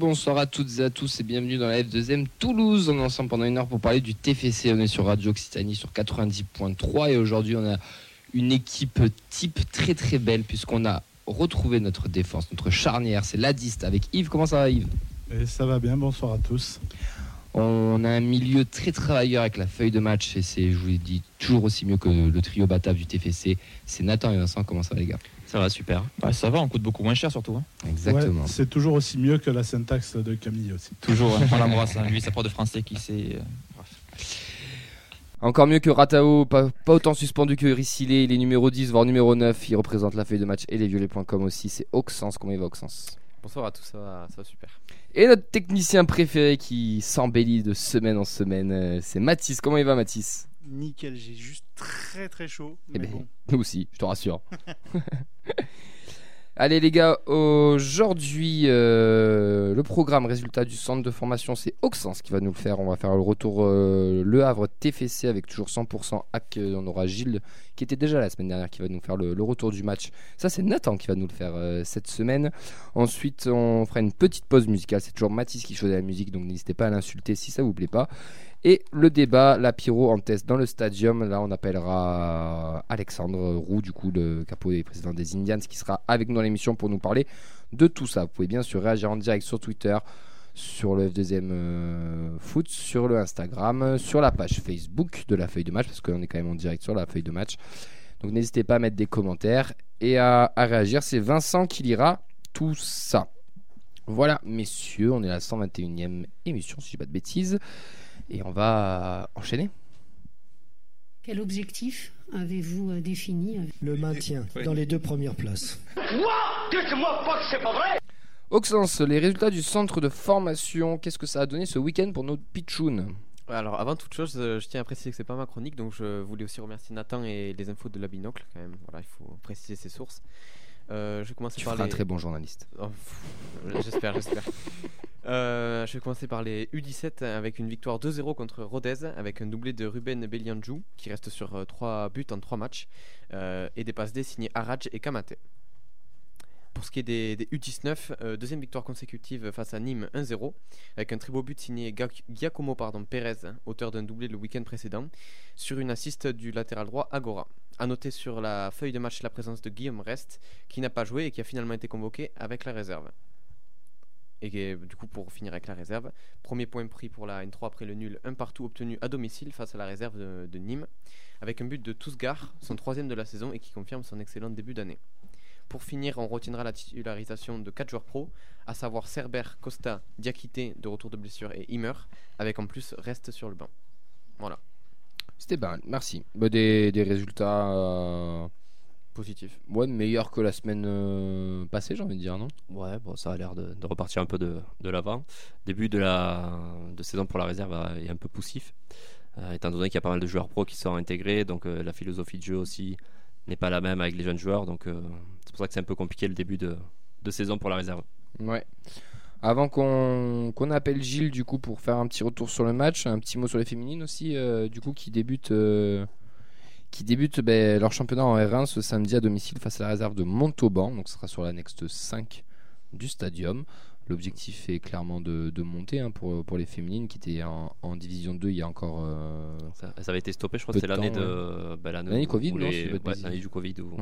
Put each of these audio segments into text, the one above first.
Bonsoir à toutes et à tous et bienvenue dans la F2M Toulouse. On est ensemble pendant une heure pour parler du TFC. On est sur Radio Occitanie sur 90.3 et aujourd'hui on a une équipe type très très belle puisqu'on a retrouvé notre défense, notre charnière. C'est l'Adiste avec Yves. Comment ça va Yves? Et Ça va bien, bonsoir à tous. On a un milieu très travailleur avec la feuille de match et c'est, je vous l'ai dit, toujours aussi mieux que le trio batave du TFC. C'est Nathan et Vincent. Comment ça va les gars? Ça va, super. ça va, on coûte beaucoup moins cher surtout. Hein. Exactement. c'est toujours aussi mieux que la syntaxe de Camille aussi. Toujours, on l'embrasse. Hein. Lui, sa prof de français qui sait. Euh, Encore mieux que Ratao, pas, autant suspendu que Rissilé, il est numéro 10, voire numéro 9, il représente la feuille de match et les violets.com aussi, c'est Auxence, comment il va Auxence Bonsoir à tous, ça va, ça va super. Et notre technicien préféré qui s'embellit de semaine en semaine, euh, c'est Mathis, comment il va Mathis? Nickel. J'ai juste très très chaud. Eh ben, nous aussi, je te rassure. Allez les gars, aujourd'hui euh, le programme résultat du centre de formation c'est Auxence qui va nous le faire. On va faire le retour euh, Le Havre TFC avec toujours 100% hack. On aura Gilles qui était déjà la semaine dernière qui va nous faire le, retour du match. Ça c'est Nathan qui va nous le faire euh, cette semaine. Ensuite on fera une petite pause musicale. C'est toujours Mathis qui choisit la musique donc n'hésitez pas à l'insulter si ça vous plaît pas. Et le débat, la pyro en test dans le stadium. Là, on appellera Alexandre Roux, du coup, le capot des présidents des Indians, qui sera avec nous dans l'émission pour nous parler de tout ça. Vous pouvez bien sûr réagir en direct sur Twitter, sur le F2M euh, Foot, sur le Instagram, sur la page Facebook de la feuille de match, parce qu'on est quand même en direct sur la feuille de match. Donc n'hésitez pas à mettre des commentaires et à, à réagir. C'est Vincent qui lira tout ça. Voilà, messieurs, on est à la 121e émission, si je dis pas de bêtises. Et on va enchaîner. Quel objectif avez-vous euh, défini Le maintien dans les deux premières places. Quoi Dites-moi pas que c'est pas vrai Auxence, les résultats du centre de formation, qu'est-ce que ça a donné ce week-end pour notre pitchoun alors avant toute chose, euh, je tiens à préciser que c'est pas ma chronique, donc je voulais aussi remercier Nathan et les infos de la binocle quand même. Voilà, il faut préciser ses sources. Euh, je vais commencer tu par les... un très bon journaliste. Oh, j'espère, j'espère. Euh, je vais commencer par les U17 avec une victoire 2-0 contre Rodez avec un doublé de Ruben Belianjou qui reste sur 3 euh, buts en 3 matchs et des passes D signés Araj et Kamate. Pour ce qui est des, U19, deuxième victoire consécutive face à Nîmes 1-0 avec un très beau but signé Giacomo pardon, Perez, auteur d'un doublé le week-end précédent, sur une assiste du latéral droit Agora. A noter sur la feuille de match la présence de Guillaume Rest, qui n'a pas joué et qui a finalement été convoqué avec la réserve. Et du coup, pour finir avec la réserve, premier point pris pour la N3 après le nul, un partout obtenu à domicile face à la réserve de, Nîmes, avec un but de Tousgar, son troisième de la saison et qui confirme son excellent début d'année. Pour finir, on retiendra la titularisation de 4 joueurs pro, à savoir Cerber, Costa, Diakité de retour de blessure et Immer, avec en plus Reste sur le banc. Voilà. C'était bien, merci. Bah, des, résultats euh, positifs. Ouais, meilleurs que la semaine euh, passée, j'ai envie de dire, non? Ouais, bon, ça a l'air de, repartir un peu de, l'avant. Début de, la, de saison pour la réserve euh, est un peu poussif, étant donné qu'il y a pas mal de joueurs pro qui sont intégrés, donc la philosophie de jeu aussi n'est pas la même avec les jeunes joueurs, donc c'est pour ça que c'est un peu compliqué le début de, saison pour la réserve. Ouais. Avant qu'on appelle Gilles du coup pour faire un petit retour sur le match, un petit mot sur les féminines aussi, euh, du coup qui débutent, euh, qui débutent ben, leur championnat en R1 ce samedi à domicile face à la réserve de Montauban, donc ce sera sur la next 5 du stadium. L'objectif est clairement de, de monter hein, pour, pour les féminines qui étaient en, en, division 2 il y a encore. Euh, ça, avait été stoppé, je crois que c'était l'année de. Ben, l'année Covid, l'année du Covid où,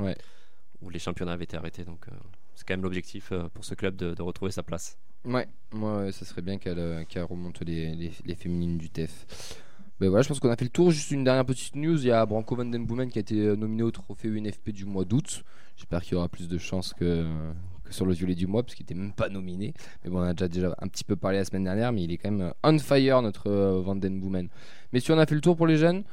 où, les championnats avaient été arrêtés. Donc c'est quand même l'objectif pour ce club de, de retrouver sa place. Ouais, moi, ça serait bien qu'elle euh, remonte les, les, féminines du TEF. Ben voilà, je pense qu'on a fait le tour. Juste une dernière petite news il y a Branko Van Den Boomen qui a été euh, nominé au trophée UNFP du mois d'août. J'espère qu'il y aura plus de chance que, sur le violet du mois, parce qu'il n'était même pas nominé. Mais bon, on a déjà, déjà un petit peu parlé la semaine dernière, mais il est quand même euh, on fire, notre Van Den Boomen. Mais si on a fait le tour pour les jeunes,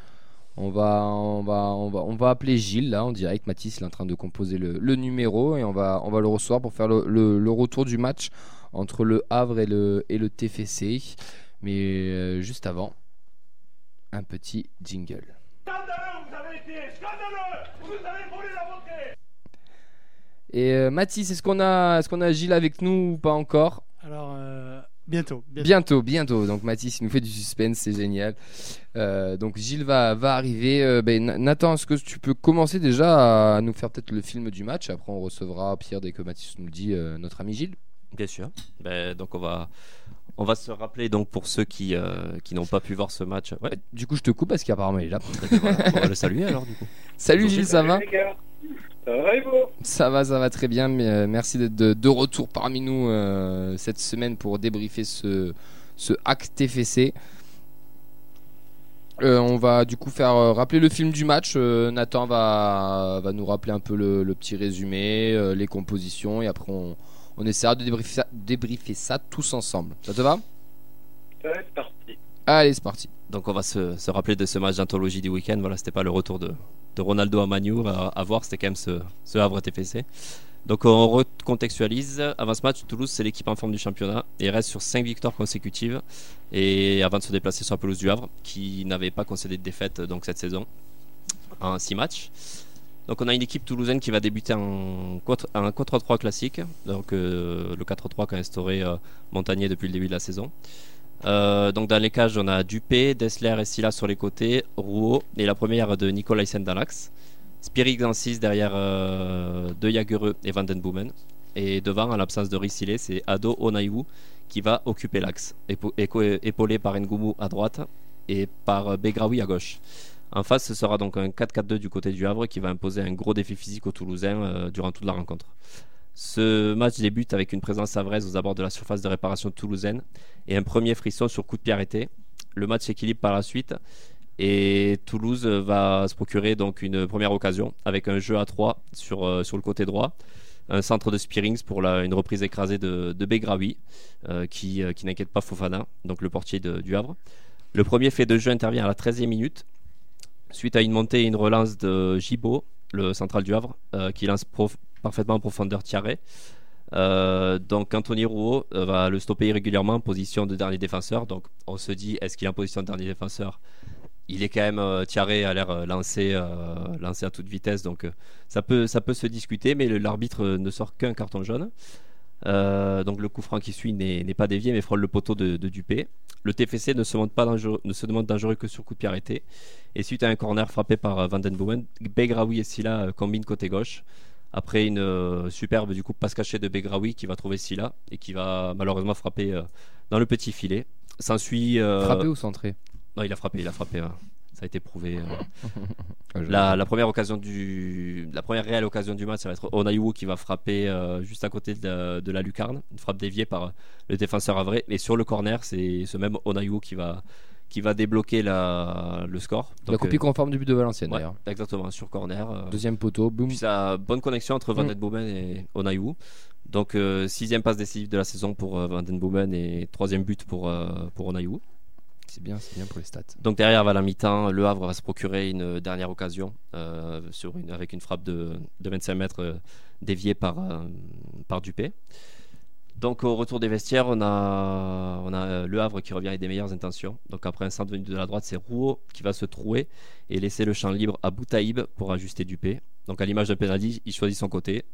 on va, on va, on va, on va appeler Gilles là en direct. Mathis il est en train de composer le, numéro et on va, on va le recevoir pour faire le, le, retour du match entre le Havre et le, et le TFC. Mais euh, juste avant, un petit jingle. Scandaleux, vous avez été scandaleux Vous avez la Et euh, Mathis, est-ce qu'on a, est qu'on a Gilles avec nous ou pas encore? Alors, euh, bientôt, bientôt, bientôt. Donc Mathis, il nous fait du suspense, c'est génial. donc Gilles va, va arriver. Ben, Nathan, est-ce que tu peux commencer déjà à nous faire peut-être le film du match? Après, on recevra Pierre dès que Mathis nous le dit, notre ami Gilles. Bien sûr. Ben, donc on va, on va se rappeler donc pour ceux qui, euh, qui n'ont pas pu voir ce match. Ouais, Du coup, je te coupe parce qu'apparemment il est là. voilà, on va le saluer alors du coup. Salut Gilles, ça va? Ça va Ça va, très bien. Mais, euh, merci d'être de, de retour parmi nous euh, cette semaine pour débriefer ce, ce hack TFC. Euh, on va du coup faire euh, rappeler le film du match. Euh, Nathan va, va nous rappeler un peu le, le petit résumé, euh, les compositions et après on, on essaiera de débriefer ça, débriefer ça tous ensemble. Ça te va? C'est parti. Allez, c'est parti. Donc on va se, se rappeler de ce match d'anthologie du week-end. Voilà, c'était pas le retour de, de Ronaldo à Manu à, voir, c'était quand même ce, Havre TFC. Donc on recontextualise. Avant ce match, Toulouse c'est l'équipe en forme du championnat et reste sur 5 victoires consécutives et avant de se déplacer sur la pelouse du Havre qui n'avait pas concédé de défaite donc cette saison en 6 matchs. Donc on a une équipe toulousaine qui va débuter en 4 un 4-3 classique, donc euh, le 4-3 qu'a instauré euh, Montagnier depuis le début de la saison. Euh, donc dans les cages, on a Dupé, Dessler et Silla sur les côtés, Rouault et la première de Nicolas l'axe. Spirig en 6 derrière euh, De Jagereux et Van Den Boomen. Et devant, en l'absence de Rissilé, c'est Ado Onaiwu qui va occuper l'axe, épaulé par Ngoumou à droite et par euh, Begraoui à gauche. En face, ce sera donc un 4-4-2 du côté du Havre qui va imposer un gros défi physique aux Toulousains durant toute la rencontre. Ce match débute avec une présence avraise aux abords de la surface de réparation toulousaine et un premier frisson sur coup de pied arrêté. Le match s'équilibre par la suite et Toulouse va se procurer donc une première occasion avec un jeu à 3 sur, euh, sur le côté droit. Un centre de Spearings pour la- une reprise écrasée de, de Begraoui euh, qui, euh, qui n'inquiète pas Fofana, donc le portier du Havre. Le premier fait de jeu intervient à la 13e minute suite à une montée et une relance de Gibaud, le central du Havre, qui lance prof- parfaitement en profondeur Thierry. Euh, donc Anthony Rouault euh, va le stopper irrégulièrement en position de dernier défenseur. Donc on se dit, est-ce qu'il est en position de dernier défenseur? Il est quand même, euh, Thierry a l'air euh, lancé, lancé à toute vitesse, donc ça, peut, ça peut se discuter, mais l'arbitre ne sort qu'un carton jaune. Donc le coup franc qui suit n'est pas dévié mais frôle le poteau de, Dupé. Le TFC ne se, montre pas dangereux, ne se demande dangereux que sur coup de pied arrêté. Et suite à un corner frappé par Van Den Begraoui et Silla combinent côté gauche. Après une euh, superbe du coup passe cachée de Begraoui qui va trouver Silla et qui va malheureusement frapper euh, dans le petit filet. S'ensuit. euh, Frappé ou centré? Non, il a frappé, il a frappé. ouais. Ça a été prouvé. euh. Ah, La, la première occasion du, la première réelle occasion du match, ça va être Onayou qui va frapper juste à côté de la, de la lucarne, une frappe déviée par le défenseur Avray. Et sur le corner, c'est ce même Onayou qui va, qui va débloquer la, le score. La Donc, copie euh, conforme du but de Valenciennes ouais, d'ailleurs. exactement sur corner. euh, Deuxième poteau, boum. puis ça bonne connexion entre Van Mm. Den Boomen et Onayou. Donc euh, sixième passe décisive de la saison pour Van Den Boomen et troisième but pour, pour Onayou. C'est bien, c'est bien pour les stats. Donc derrière, à la mi-temps, Le Havre va se procurer une dernière occasion sur une, avec une frappe de, de 25 mètres déviée par, par Dupé. Donc au retour des vestiaires, on a, euh, Le Havre qui revient avec des meilleures intentions. Donc après un centre venu de la droite, c'est Rouault qui va se trouer et laisser le champ libre à Boutaïb pour ajuster Dupé. Donc à l'image d'un penalty, il choisit son côté.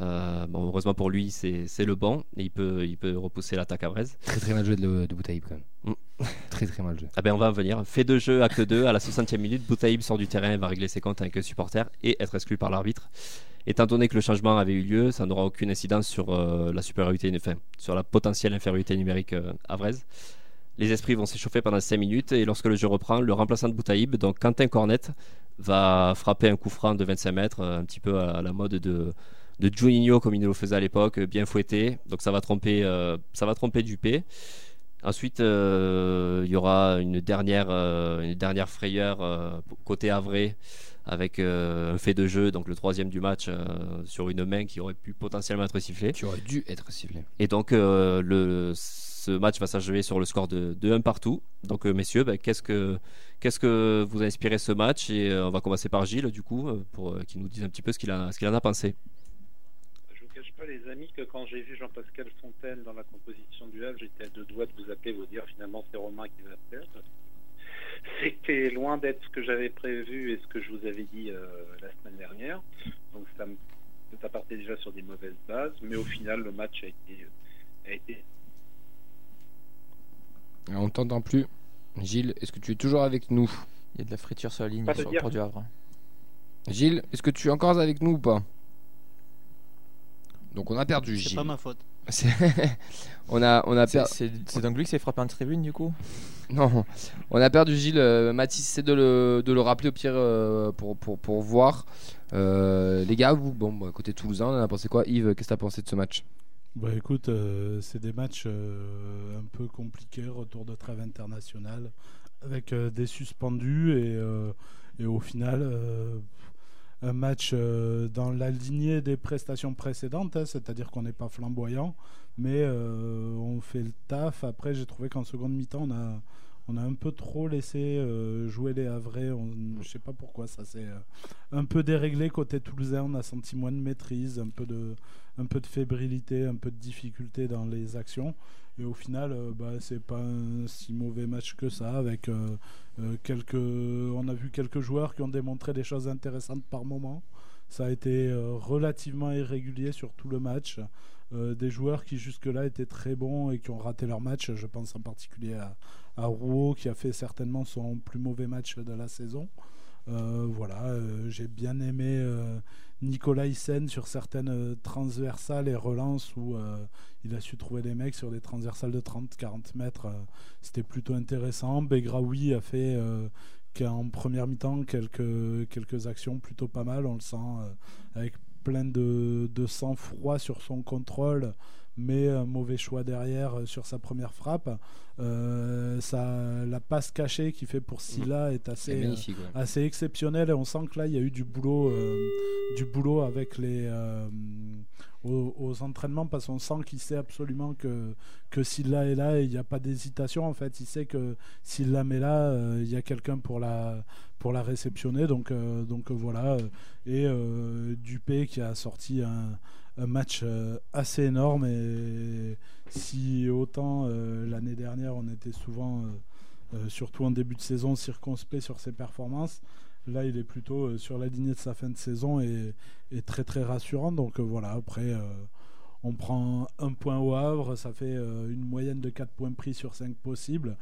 Euh, bon, heureusement pour lui, c'est le bon et il peut, il peut repousser l'attaque à Brest. Très très mal joué de, de Boutaïb quand même. Mm. très très mal joué. Ah ben on va en venir. Fait de jeu, acte 2, à la 60e minute, Boutaïb sort du terrain et va régler ses comptes avec un supporter et être exclu par l'arbitre. Étant donné que le changement avait eu lieu, ça n'aura aucune incidence sur euh, la supériorité, enfin, sur la potentielle infériorité numérique euh, à Vraise. Les esprits vont s'échauffer pendant 5 minutes et lorsque le jeu reprend, le remplaçant de Boutaïb, donc Quentin Cornette, va frapper un coup franc de 25 mètres, euh, un petit peu à la mode de, de Juninho comme il le faisait à l'époque, euh, bien fouetté. Donc ça va tromper, euh, ça va tromper Dupé. Ensuite, euh, il y aura une dernière, une dernière frayeur côté Havre avec euh, un fait de jeu, donc le troisième du match euh, sur une main qui aurait pu potentiellement être sifflée. Qui aurait dû être sifflé. Et donc euh, le, ce match va s'achever sur le score de, de 1 partout. Donc messieurs, ben, qu'est-ce que qu'est-ce que vous a inspiré ce match? Et on va commencer par Gilles du coup pour qu'il nous dise un petit peu ce qu'il a ce qu'il en a pensé. Les amis, que quand j'ai vu Jean-Pascal Fontaine dans la composition du Havre, j'étais à deux doigts de vous appeler, vous dire finalement c'est Romain qui va faire. C'était loin d'être ce que j'avais prévu et ce que je vous avais dit euh, la semaine dernière. Donc ça, me, ça partait déjà sur des mauvaises bases, mais au final le match a été, a été On t'entend plus. Gilles, est-ce que tu es toujours avec nous? Il y a de la friture sur la ligne sur port du Havre. Gilles, est-ce que tu es encore avec nous ou pas? Donc on a perdu C'est Gilles. pas ma faute. C'est- on a, on a C'est per- c'est- c'est donc lui qui s'est frappé en tribune du coup Non, on a perdu Gilles. Euh, Mathis, c'est de le, de le rappeler au pire euh, pour, pour, pour voir. Euh, les gars, vous, bon, bah, côté Toulousain, on en a pensé quoi? Yves, qu'est-ce que tu as pensé de ce match? Bah écoute, euh, c'est des matchs euh, un peu compliqués, retour de trêve internationale, avec euh, des suspendus et, euh, et au final euh, un match euh, dans la lignée des prestations précédentes, hein, c'est-à-dire qu'on n'est pas flamboyant, mais euh, on fait le taf. Après, j'ai trouvé qu'en seconde mi-temps, on a, on a un peu trop laissé euh, jouer les Havrais. Je sais pas pourquoi ça s'est euh, un peu déréglé côté toulousain. On a senti moins de maîtrise, un peu de, un peu de fébrilité, un peu de difficulté dans les actions. Et au final, euh, bah, c'est pas un si mauvais match que ça. Avec quelques, on a vu quelques joueurs qui ont démontré des choses intéressantes par moment. Ça a été relativement irrégulier sur tout le match. Des joueurs qui jusque-là étaient très bons et qui ont raté leur match. Je pense en particulier à, à Rouault qui a fait certainement son plus mauvais match de la saison. Euh, voilà, euh, j'ai bien aimé euh, Nicolas Hyssen sur certaines transversales et relances où il a su trouver des mecs sur des transversales de 30-40 mètres. C'était plutôt intéressant. Begraoui a fait qu'en première mi-temps quelques, quelques actions plutôt pas mal. On le sent avec plein de, de sang-froid sur son contrôle mais un mauvais choix derrière euh, sur sa première frappe. Euh, ça, la passe cachée qu'il fait pour Silla est assez, euh, ouais. assez exceptionnel et on sent que là il y a eu du boulot euh, du boulot avec les euh, aux, aux entraînements parce qu'on sent qu'il sait absolument que que Silla est là et il n'y a pas d'hésitation en fait. Il sait que s'il la met là euh, il y a quelqu'un pour la pour la réceptionner. Donc euh, donc euh, voilà. Et euh, Dupé qui a sorti un, un match euh, assez énorme et si autant euh, l'année dernière on était souvent euh, surtout en début de saison circonspect sur ses performances là il est plutôt sur la lignée de sa fin de saison et, et très très rassurant. Donc voilà après on prend un point au Havre ça fait une moyenne de 4 points pris sur 5 possibles.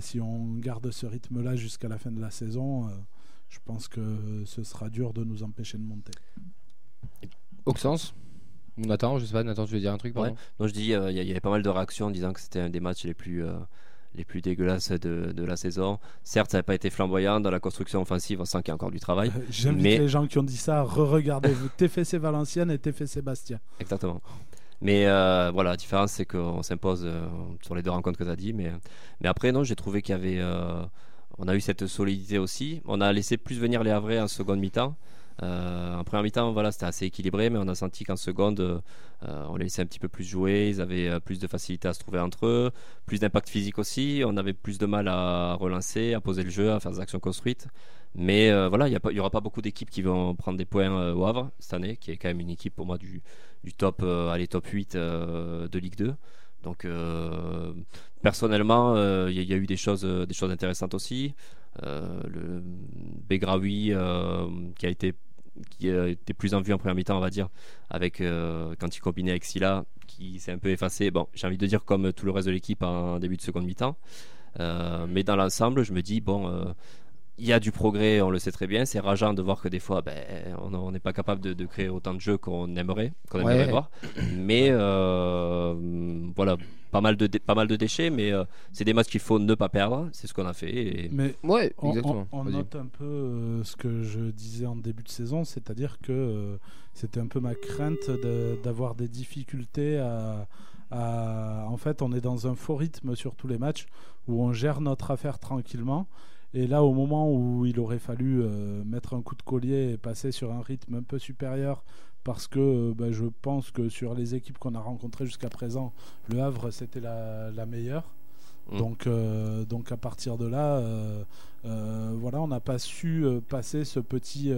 Si on garde ce rythme là jusqu'à la fin de la saison je pense que ce sera dur de nous empêcher de monter. Auxence Nathan, je sais pas, Nathan, tu veux dire un truc pardon Non, je dis, euh, il y, il y avait pas mal de réactions en disant que c'était un des matchs les plus, euh, les plus dégueulasses de, de la saison. Certes, ça n'a pas été flamboyant dans la construction offensive, on sent qu'il y a encore du travail. Euh, J'invite Mais- les gens qui ont dit ça à re-regarder TFC Valenciennes et TFC Bastia. Exactement. Mais euh, voilà, la différence, c'est qu'on s'impose euh, sur les deux rencontres que tu as dit. Mais, mais après, non, j'ai trouvé qu'il y avait. euh, on a eu cette solidité aussi. On a laissé plus venir les Havrais en seconde mi-temps. Euh, en première mi-temps, voilà, c'était assez équilibré, mais on a senti qu'en seconde, euh, on les laissait un petit peu plus jouer. Ils avaient euh, plus de facilité à se trouver entre eux, plus d'impact physique aussi. On avait plus de mal à relancer, à poser le jeu, à faire des actions construites. Mais voilà, il n'y aura pas beaucoup d'équipes qui vont prendre des points au Havre cette année, qui est quand même une équipe pour moi du, du top, allez, top 8 euh, de Ligue 2. Donc personnellement, il y, a- eu des choses, des choses intéressantes aussi. Le Begraoui qui a été qui a été plus en vue en première mi-temps, on va dire, avec euh, quand il combinait avec Silla, qui s'est un peu effacé. Bon, j'ai envie de dire comme tout le reste de l'équipe en début de seconde mi-temps. Euh, mais dans l'ensemble, je me dis bon. Il y a du progrès, on le sait très bien. C'est rageant de voir que des fois, ben, on n'est pas capable de, de créer autant de jeux qu'on aimerait, qu'on Ouais. aimerait voir. Mais euh, voilà, pas mal de, pas mal de déchets, mais euh, c'est des matchs qu'il faut ne pas perdre. C'est ce qu'on a fait. Et... Mais Ouais, on, exactement. on- on Vas-y. note un peu euh, ce que je disais en début de saison, c'est-à-dire que euh, c'était un peu ma crainte de- d'avoir des difficultés à, à- En fait, on est dans un faux rythme sur tous les matchs où on gère notre affaire tranquillement. Et là, au moment où il aurait fallu euh, mettre un coup de collier et passer sur un rythme un peu supérieur, parce que euh, bah, je pense que sur les équipes qu'on a rencontrées jusqu'à présent, le Havre, c'était la, la meilleure. Mm. Donc, euh, donc à partir de là, euh, voilà, on n'a pas su passer ce petit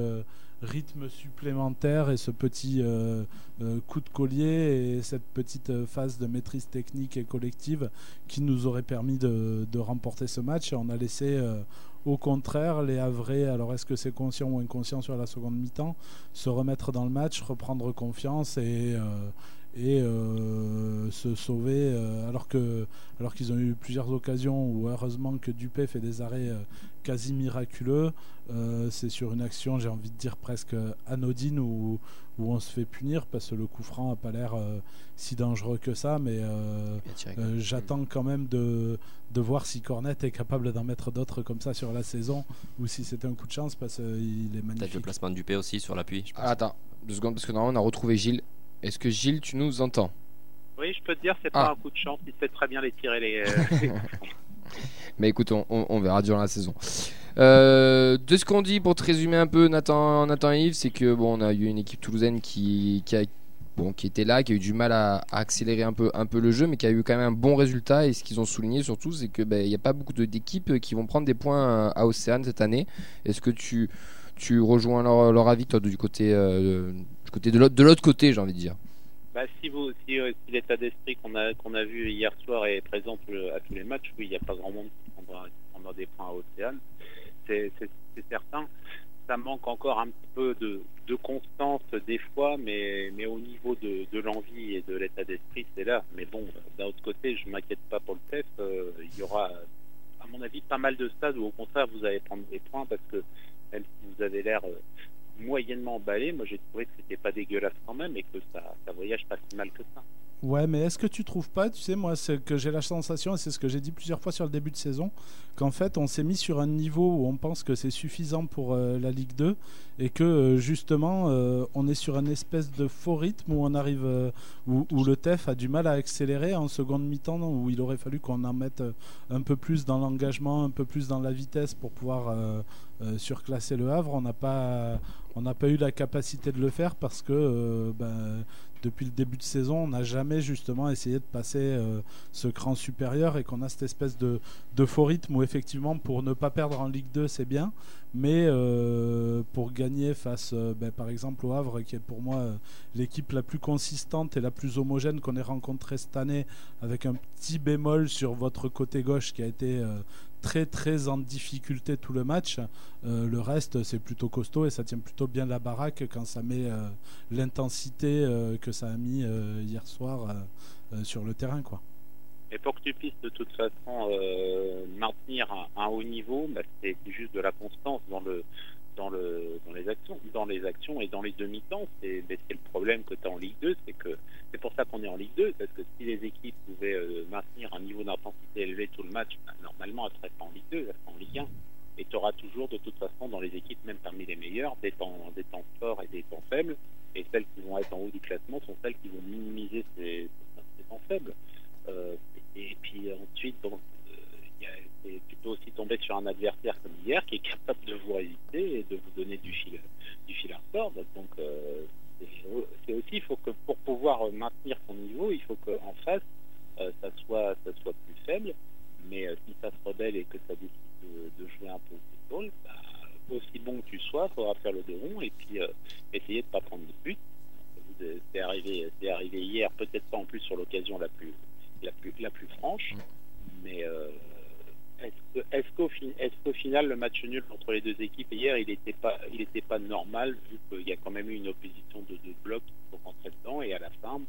rythme supplémentaire et ce petit euh, euh, coup de collier et cette petite euh, phase de maîtrise technique et collective qui nous aurait permis de, de remporter ce match. Et on a laissé au contraire les Havrais, alors est-ce que c'est conscient ou inconscient sur la seconde mi-temps, se remettre dans le match, reprendre confiance et, euh, euh, se sauver euh, alors que alors qu'ils ont eu plusieurs occasions où heureusement que Dupé fait des arrêts quasi miraculeux c'est sur une action j'ai envie de dire presque anodine où, où on se fait punir parce que le coup franc a pas l'air euh, si dangereux que ça mais euh, euh, j'attends quand même de, de voir si Cornet est capable d'en mettre d'autres comme ça sur la saison ou si c'était un coup de chance parce qu'il est Peut-être le magnifique placement de Dupé aussi sur l'appui. je pense. Ah, attends, deux secondes, parce que normalement on a retrouvé Gilles. Est-ce que Gilles, tu nous entends? Oui, je peux te dire, c'est Ah. pas un coup de chance, il sait très bien les tirer les. euh, Mais écoute, on, verra durant la saison. Euh, de ce qu'on dit, pour te résumer un peu, Nathan, Nathan et Yves, c'est que bon, on a eu une équipe toulousaine qui, qui, bon, qui était là, qui a eu du mal à, accélérer un peu, un peu le jeu, mais qui a eu quand même un bon résultat. Et ce qu'ils ont souligné surtout, c'est que ben, il n'y a pas beaucoup d'équipes qui vont prendre des points à Océane cette année. Est-ce que tu, tu rejoins leur, leur avis, toi, du côté, euh, du côté de l'autre côté, j'ai envie de dire? Bah, si vous, euh, si l'état d'esprit qu'on a qu'on a vu hier soir est présent à tous les matchs, oui, il n'y a pas grand monde qui prendra, des points à Océane, c'est certain. Ça manque encore un petit peu de, constance des fois, mais, mais au niveau de, l'envie et de l'état d'esprit, c'est là. Mais bon, d'un autre côté, je m'inquiète pas pour le TEF. euh, il y aura, à mon avis, pas mal de stades où au contraire vous allez prendre des points parce que même si vous avez l'air euh, moyennement emballé, moi j'ai trouvé que c'était pas dégueulasse quand même et que ça, ça voyage pas si mal que ça. Ouais, mais est-ce que tu trouves pas, tu sais, moi, c'est que j'ai la sensation, et c'est ce que j'ai dit plusieurs fois sur le début de saison, qu'en fait, on s'est mis sur un niveau où on pense que c'est suffisant pour euh, la Ligue 2, et que euh, justement, euh, on est sur un espèce de faux rythme où on arrive, où, où le TEF a du mal à accélérer en seconde mi-temps, où il aurait fallu qu'on en mette un peu plus dans l'engagement, un peu plus dans la vitesse pour pouvoir euh, surclasser le Havre. On n'a pas, eu la capacité de le faire parce que euh, ben, depuis le début de saison, on n'a jamais justement essayé de passer euh, ce cran supérieur et qu'on a cette espèce de, faux rythme où effectivement pour ne pas perdre en Ligue 2 c'est bien, mais pour gagner face ben, par exemple au Havre qui est pour moi l'équipe la plus consistante et la plus homogène qu'on ait rencontrée cette année avec un petit bémol sur votre côté gauche qui a été très très en difficulté tout le match. Euh, le reste, c'est plutôt costaud et ça tient plutôt bien la baraque quand ça met euh, l'intensité euh, que ça a mis hier soir sur le terrain. Quoi. Et pour que tu puisses de toute façon maintenir un, haut niveau, bah, c'est juste de la constance dans le dans le dans les actions, dans les actions et dans les demi-temps. C'est le problème que tu as en Ligue 2, c'est que c'est pour ça qu'on est en Ligue 2, parce que si les équipes pouvaient euh, maintenir un niveau d'intensité élevé tout le match, bah, normalement elles seraient pas en Ligue 2, elles seraient en Ligue 1. Et tu auras toujours de toute façon dans les équipes, même parmi les meilleures, des temps, forts et des temps faibles. Et celles qui vont être en haut du classement sont celles qui vont minimiser ces, temps faibles. Euh, et, puis ensuite, bon, a- c'est plutôt aussi tomber sur un adversaire comme hier qui est capable de vous résister et de vous donner du fil, du fil à retordre. Donc euh, c'est aussi, il faut que pour pouvoir maintenir son niveau, il faut qu'en face, euh, ça, soit, ça soit plus faible. Mais euh, si ça se rebelle et que ça décide de, de jouer un peu au football, bah, aussi bon que tu sois, il faudra faire le rond et puis essayer de ne pas prendre de but. C'est arrivé, c'est arrivé hier, peut-être pas en plus sur l'occasion la plus, la plus, la plus franche, mais euh, est-ce qu'au final le match nul entre les deux équipes hier, il n'était pas, pas normal vu qu'il y a quand même eu une opposition de deux blocs pour rentrer dedans et à la fin,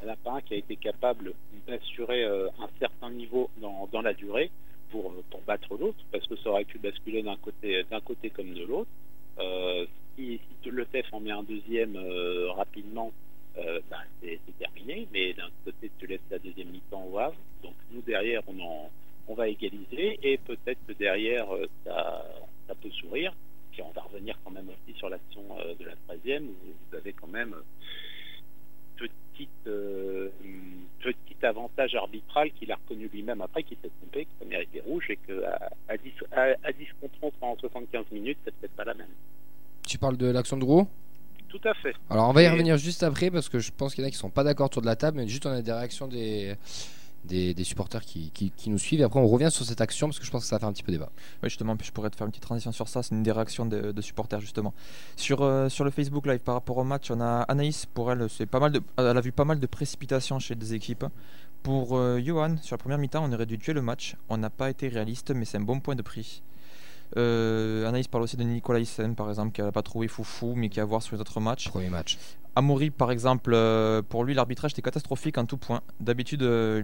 il n'y en a pas un qui a été capable d'assurer euh, un certain niveau dans, la durée pour, euh, pour battre l'autre, parce que ça aurait pu basculer d'un côté, côté comme de l'autre. Euh, si, le TEF en met un deuxième rapidement, bah, c'est c'est terminé, mais d'un côté tu laisses la deuxième mi-temps au Havre, donc nous derrière on, en, on va égaliser, et peut-être que derrière euh, ça, ça peut sourire, puis on va revenir quand même aussi sur l'action euh, de la 13e, où vous avez quand même petite, euh, petit avantage arbitral qu'il a reconnu lui-même après, qu'il s'est trompé, que ça méritait rouge et qu'à à 10, à, à 10 contre 11 pendant 75 minutes, c'est peut-être pas la même. Tu parles de l'action de Drouot Tout à fait. Alors on va y Et- revenir juste après parce que je pense qu'il y en a qui sont pas d'accord autour de la table, mais juste on a des réactions des, des, des supporters qui, qui, qui nous suivent et après on revient sur cette action parce que je pense que ça va faire un petit peu débat. Oui, justement, puis je pourrais te faire une petite transition sur ça. C'est une des réactions de, de supporters, justement. Sur, euh, sur le Facebook Live, par rapport au match, on a Anaïs, pour elle, c'est pas mal de, elle a vu pas mal de précipitations chez des équipes. Pour euh, Johan, sur la première mi-temps, on aurait dû tuer le match. On n'a pas été réaliste, mais c'est un bon point de prix. Euh, Anaïs parle aussi de Nicolas Hyssen, par exemple, qui n'a pas trouvé foufou, mais qui a à voir sur les autres matchs. Premier match. Amaury, par exemple, euh, pour lui, l'arbitrage était catastrophique en tout point. D'habitude, euh,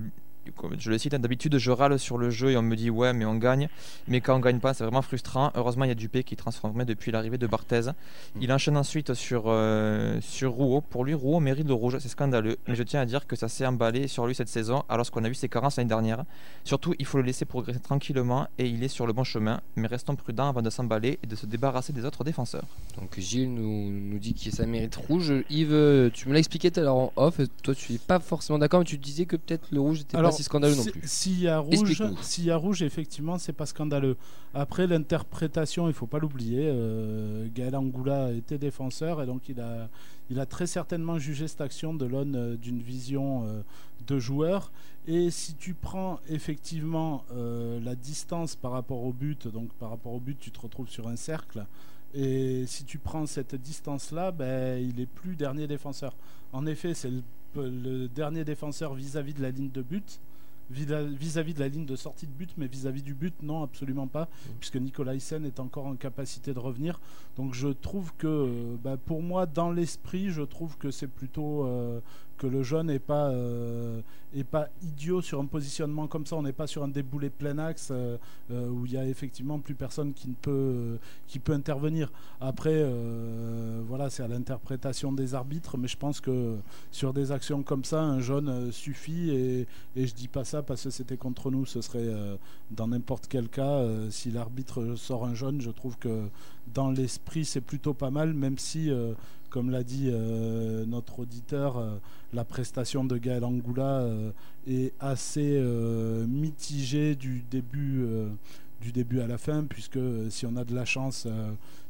je le cite, hein, d'habitude, je râle sur le jeu et on me dit ouais, mais on gagne. Mais quand on gagne pas, c'est vraiment frustrant. Heureusement, il y a Dupé qui est transformé depuis l'arrivée de Barthez. Il enchaîne ensuite sur, euh, sur Rouault. Pour lui, Rouault mérite le rouge, c'est scandaleux. Mais je tiens à dire que ça s'est emballé sur lui cette saison, alors qu'on a vu ses carences l'année dernière. Surtout, il faut le laisser progresser tranquillement et il est sur le bon chemin. Mais restons prudents avant de s'emballer et de se débarrasser des autres défenseurs. Donc Gilles nous, nous dit que ça mérite rouge. Yves, tu me l'as expliqué tout à l'heure en off. Toi, tu n'es pas forcément d'accord, mais tu disais que peut-être le rouge n'était pas Alors, si scandaleux non plus. S'il y a rouge, s'il y a rouge, effectivement, c'est pas scandaleux. Après, l'interprétation, il faut pas l'oublier. Euh, Gaël Angoula était défenseur et donc il a, il a très certainement jugé cette action de l'aune euh, d'une vision euh, de joueur. Et si tu prends effectivement euh, la distance par rapport au but, donc par rapport au but, tu te retrouves sur un cercle. Et si tu prends cette distance-là, ben, il est plus dernier défenseur. En effet, c'est le, le dernier défenseur vis-à-vis de la ligne de but, vis-à-vis de la ligne de sortie de but, mais vis-à-vis du but, non, absolument pas, puisque Nicolas Hyssen est encore en capacité de revenir. Donc je trouve que, euh, bah, pour moi, dans l'esprit, je trouve que c'est plutôt euh, que le jeune n'est pas, euh, est pas idiot sur un positionnement comme ça. On n'est pas sur un déboulé plein axe euh, euh, où il y a effectivement plus personne qui ne peut, qui peut intervenir. Après, voilà, c'est à l'interprétation des arbitres, mais je pense que sur des actions comme ça, un jaune euh, suffit. Et, et je dis pas ça parce que c'était contre nous. Ce serait dans n'importe quel cas, si l'arbitre sort un jaune, je trouve que dans l'esprit, c'est plutôt pas mal, même si, comme l'a dit euh, notre auditeur, euh, la prestation de Gaël Angoula euh, est assez mitigée du début. à la fin, puisque si on a de la chance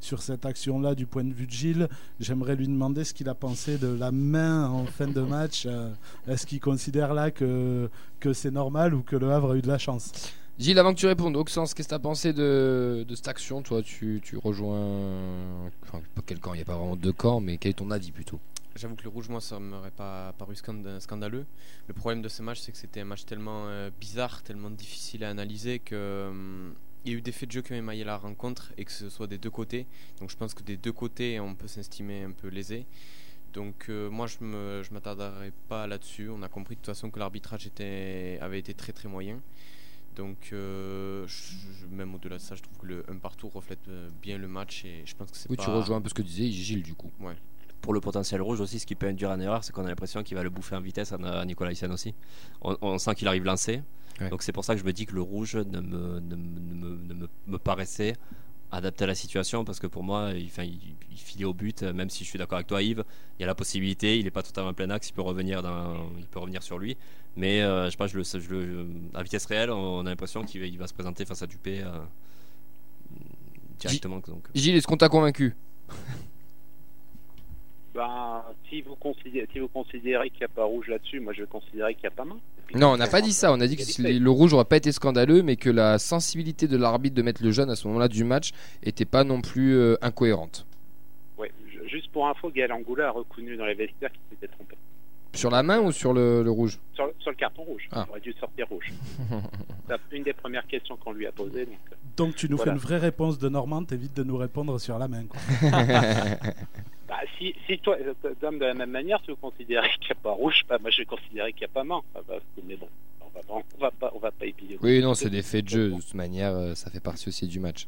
sur cette action-là du point de vue de Gilles, j'aimerais lui demander ce qu'il a pensé de la main en fin de match. Est-ce qu'il considère là que c'est normal ou que le Havre a eu de la chance? Gilles, avant que tu répondes, Auxence, qu'est-ce que tu as pensé de, cette action Toi, tu, rejoins. Enfin, pas quel camp Il n'y a pas vraiment deux camps, mais quel est ton avis plutôt? J'avoue que le rouge, moi, ça m'aurait pas paru scand- scandaleux. Le problème de ce match, c'est que c'était un match tellement euh, bizarre, tellement difficile à analyser que hum, il y a eu des faits de jeu qui ont émaillé la rencontre et que ce soit des deux côtés. Donc je pense que des deux côtés, on peut s'estimer un peu lésé. Donc euh, moi, je je m'attarderai pas là-dessus. On a compris de toute façon que l'arbitrage avait été très très moyen. Donc euh, je- même au-delà de ça, je trouve que le un partout reflète euh, bien le match et je pense que c'est Oui, pas. tu rejoins un peu ce que disait Gilles du coup. Ouais. Pour le potentiel rouge aussi, ce qui peut induire en erreur, c'est qu'on a l'impression qu'il va le bouffer en vitesse à Nicolas Hyssen aussi. On, on sent qu'il arrive lancé. Ouais. Donc c'est pour ça que je me dis que le rouge ne me, ne me- ne me- ne me- me paraissait adapté à la situation parce que pour moi, il, enfin, il, il filait au but, même si je suis d'accord avec toi Yves, il y a la possibilité, il n'est pas totalement en plein axe, il peut revenir, dans, il peut revenir sur lui. Mais euh, je sais pas, je le, je le- à vitesse réelle, on a l'impression qu'il va, il va se présenter face à Dupé euh, directement. Donc, Gilles, est-ce qu'on t'a convaincu? Ben, si vous considérez, si vous considérez qu'il n'y a pas rouge là-dessus, moi je vais considérer qu'il n'y a pas main. Non, on n'a pas dit ça. On a dit que le rouge n'aurait pas été scandaleux, mais que la sensibilité de l'arbitre de mettre le jaune à ce moment-là du match était pas non plus euh, incohérente. Ouais, je- juste pour info, Gaël Angoula a reconnu dans les vestiaires qu'il s'était trompé. Sur la main ou sur le, le rouge Sur, le- sur le carton rouge, Ah. il aurait dû sortir rouge. C'est une des premières questions qu'on lui a posées. Donc, euh, Donc tu nous Voilà. fais une vraie réponse de Normand, t'évites de nous répondre sur la main. quoi. bah, si, si toi, euh, Dom, de la même manière, si vous considérez qu'il n'y a pas rouge, bah, moi je vais considérer qu'il n'y a pas main. Bah, mais bon, on va, pas- on va pas, on va pas épiler. Oui, non, c'est des faits de jeu. De toute manière, euh, ça fait partie aussi du match.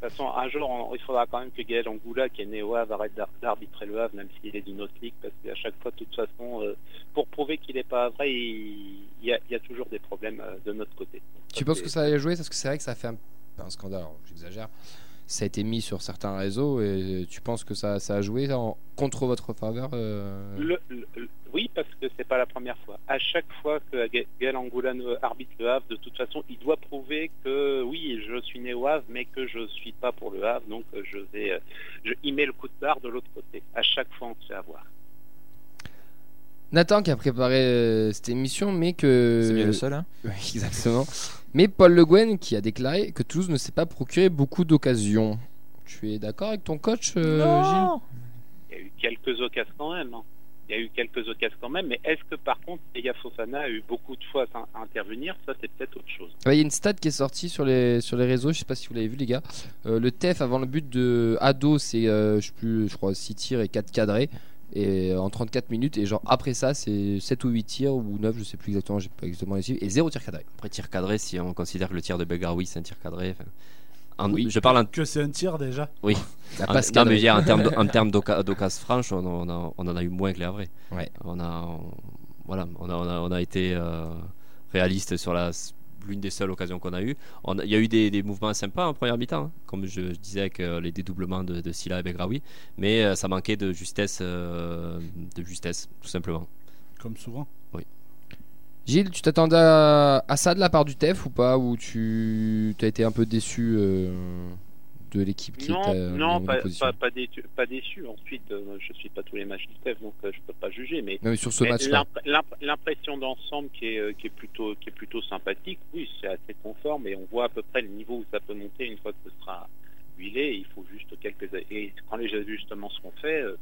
De toute façon, un jour, on- il faudra quand même que Gaël Angoula, qui est né au Havre, arrête d'ar- d'arbitrer le Havre, même s'il est d'une autre ligue, parce qu'à chaque fois, de toute façon, euh, pour prouver qu'il n'est pas vrai, il, y a, a toujours des problèmes euh, de notre côté. Tu penses que ça a joué? Parce que c'est vrai que ça fait un, scandale, j'exagère. Ça a été mis sur certains réseaux et tu penses que ça, ça a joué en, contre votre faveur euh, Le- le- le- oui, parce que c'est pas la première fois. À chaque fois que Ga- Gaël Angoula ne- arbitre le Havre, de toute façon, il doit prouver que oui, je suis né au Havre, mais que je suis pas pour le Havre, donc euh, je vais, euh, je, il met le coup de barre de l'autre côté. À chaque fois, on se fait avoir. Nathan qui a préparé euh, cette émission, mais que. C'est bien le seul. Hein Oui, exactement. Mais Paul Le Guen qui a déclaré que Toulouse ne s'est pas procuré beaucoup d'occasions. Tu es d'accord avec ton coach, euh, Gilles? Il y a eu quelques occasions quand même. hein. il y a eu quelques occasions quand même, mais est-ce que par contre, Ega Fofana a eu beaucoup de fois à intervenir? Ça, c'est peut-être autre chose. Ouais, Il y a une stat qui est sortie sur les, sur les réseaux, je sais pas si vous l'avez vu les gars. Euh, le TEF avant le but de Ado, c'est euh, je sais plus, je crois 6 tirs et 4 cadrés. Et euh, en 34 minutes, et genre après ça, c'est 7 ou 8 tirs ou 9, je sais plus exactement, j'ai pas exactement les chiffres, et 0 tir cadré. Après, tir cadré, si on considère que le tir de Begaroui c'est un tir cadré. enfin, en- Oui. je parle en, Que c'est un tir déjà. oui. En- passe non, mais je en termes en termes d'occasions franches, on, en- on, a- on en a eu moins que les Havrais. Ouais. On a, on- voilà, on a, on a, on a été euh, réaliste sur la l'une des seules occasions qu'on a eues. On a- Il y a eu des, des mouvements sympas en première mi-temps, hein, comme je, je disais avec euh, les dédoublements de, de Silla et Begraoui, mais euh, ça manquait de justesse, euh, de justesse, tout simplement. Comme souvent. Gilles, tu t'attendais à, à ça de la part du TEF ou pas? Ou tu as été un peu déçu euh, de l'équipe qui Non, euh, non, pas, opposition pas, pas déçu, pas déçu. Ensuite, euh, je suis pas tous les matchs du TEF, donc euh, je peux pas juger. Mais, sur ce mais l'imp- l'impression d'ensemble qui est, euh, qui est plutôt, qui est plutôt sympathique. Oui, c'est assez conforme et on voit à peu près le niveau où ça peut monter une fois que ce sera huilé. Il faut juste quelques et quand les ajustements seront faits, euh,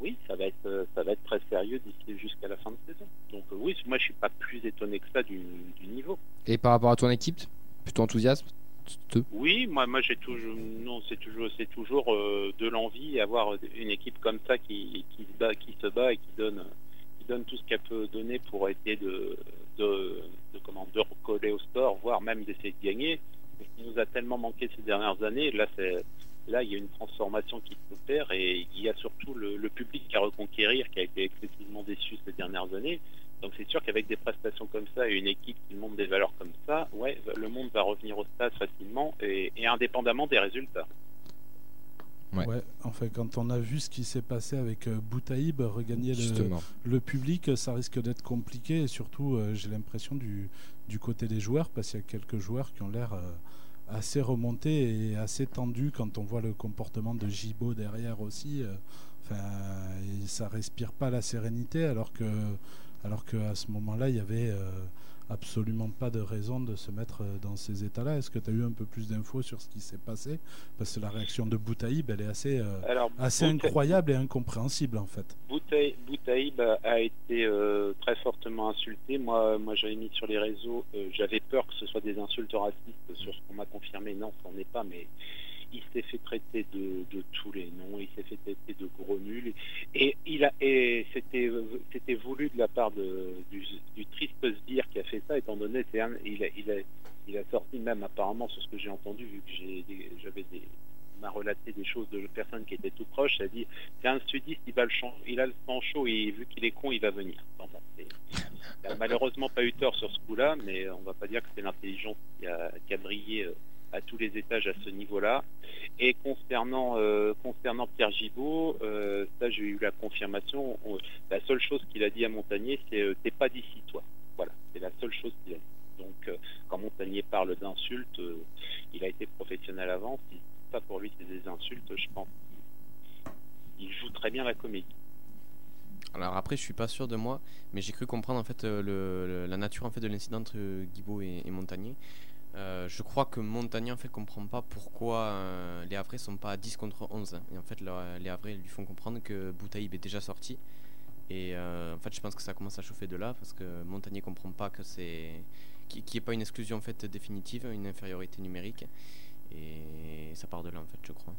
oui, ça va être, ça va être très sérieux d'ici jusqu'à la fin de saison. Donc oui, moi je suis pas plus étonné que ça du, du niveau. Et par rapport à ton équipe, plutôt enthousiasme Oui, moi, moi j'ai toujours, non, c'est toujours, c'est toujours euh, de l'envie, avoir une équipe comme ça qui, se bat, et qui donne, qui donne tout ce qu'elle peut donner pour essayer de, de, de recoller au sport, voire même d'essayer de gagner. Ce qui nous a tellement manqué ces dernières années, là, là, il y a une transformation qui s'opère et il y a surtout le, le public à reconquérir qui a été excessivement déçu ces dernières années. Donc c'est sûr qu'avec des prestations comme ça et une équipe qui montre des valeurs comme ça, ouais, le monde va revenir au stade facilement et, et indépendamment des résultats. Ouais. Ouais. Enfin, quand on a vu ce qui s'est passé avec euh, Boutaïb, regagner le, public, ça risque d'être compliqué. Et surtout, euh, j'ai l'impression du, du côté des joueurs, parce qu'il y a quelques joueurs qui ont l'air euh, assez remontés et assez tendus quand on voit le comportement de Gibo derrière aussi. Enfin, ça respire pas la sérénité, alors que, alors que à ce moment-là, il y avait euh, absolument pas de raison de se mettre euh, dans ces états-là. Est-ce que tu as eu un peu plus d'infos sur ce qui s'est passé? Parce que la réaction de Boutaïb, elle est assez, euh, Alors, assez Boutaïb- incroyable et incompréhensible en fait. Boutaï- Boutaïb a, été euh, très fortement insulté. Moi, moi j'avais mis sur les réseaux, euh, j'avais peur que ce soit des insultes racistes sur ce qu'on m'a confirmé. Non, ce n'en est pas, mais il s'est fait traiter de, de tous les noms, il s'est fait traiter de gros nuls. Et, il a, et c'était, du, du triste sbire qui a fait ça, étant donné c'est un- il, a, il, a, il a sorti même apparemment sur ce que j'ai entendu, vu que j'ai des- j'avais des il m'a relaté des choses de personnes qui étaient tout proches, ça a dit c'est un sudiste, il, va le champ- il a le sang chaud et vu qu'il est con, il va venir. Bon, bon, c'est- il a malheureusement pas eu tort sur ce coup-là, mais on va pas dire que c'est l'intelligence qui a, qui a brillé euh, à tous les étages à ce niveau-là. Et concernant euh, concernant Pierre Gibault, euh, ça j'ai eu la confirmation. On- la seule chose qu'il a dit à Montagnier, c'est euh, t'es pas d'ici toi. Voilà, c'est la seule chose qu'il a dit. Donc euh, quand Montagnier parle d'insultes, euh, il a été professionnel avant. Si ça pour lui c'est des insultes, je pense qu'il il joue très bien la comédie. Alors après, je suis pas sûr de moi, mais j'ai cru comprendre en fait euh, le- la nature en fait de l'incident entre Guibault et, et Montagnier. Euh, je crois que Montagnier en fait comprend pas pourquoi euh, les Havrais sont pas à 10 contre 11. Et en fait, le- les Havrais lui font comprendre que Boutaïb est déjà sorti. Et en fait, je pense que ça commence à chauffer de là parce que Montagnier comprend pas que c'est qu'il n'y ait pas une exclusion en fait définitive, une infériorité numérique. Et ça part de là en fait, je crois.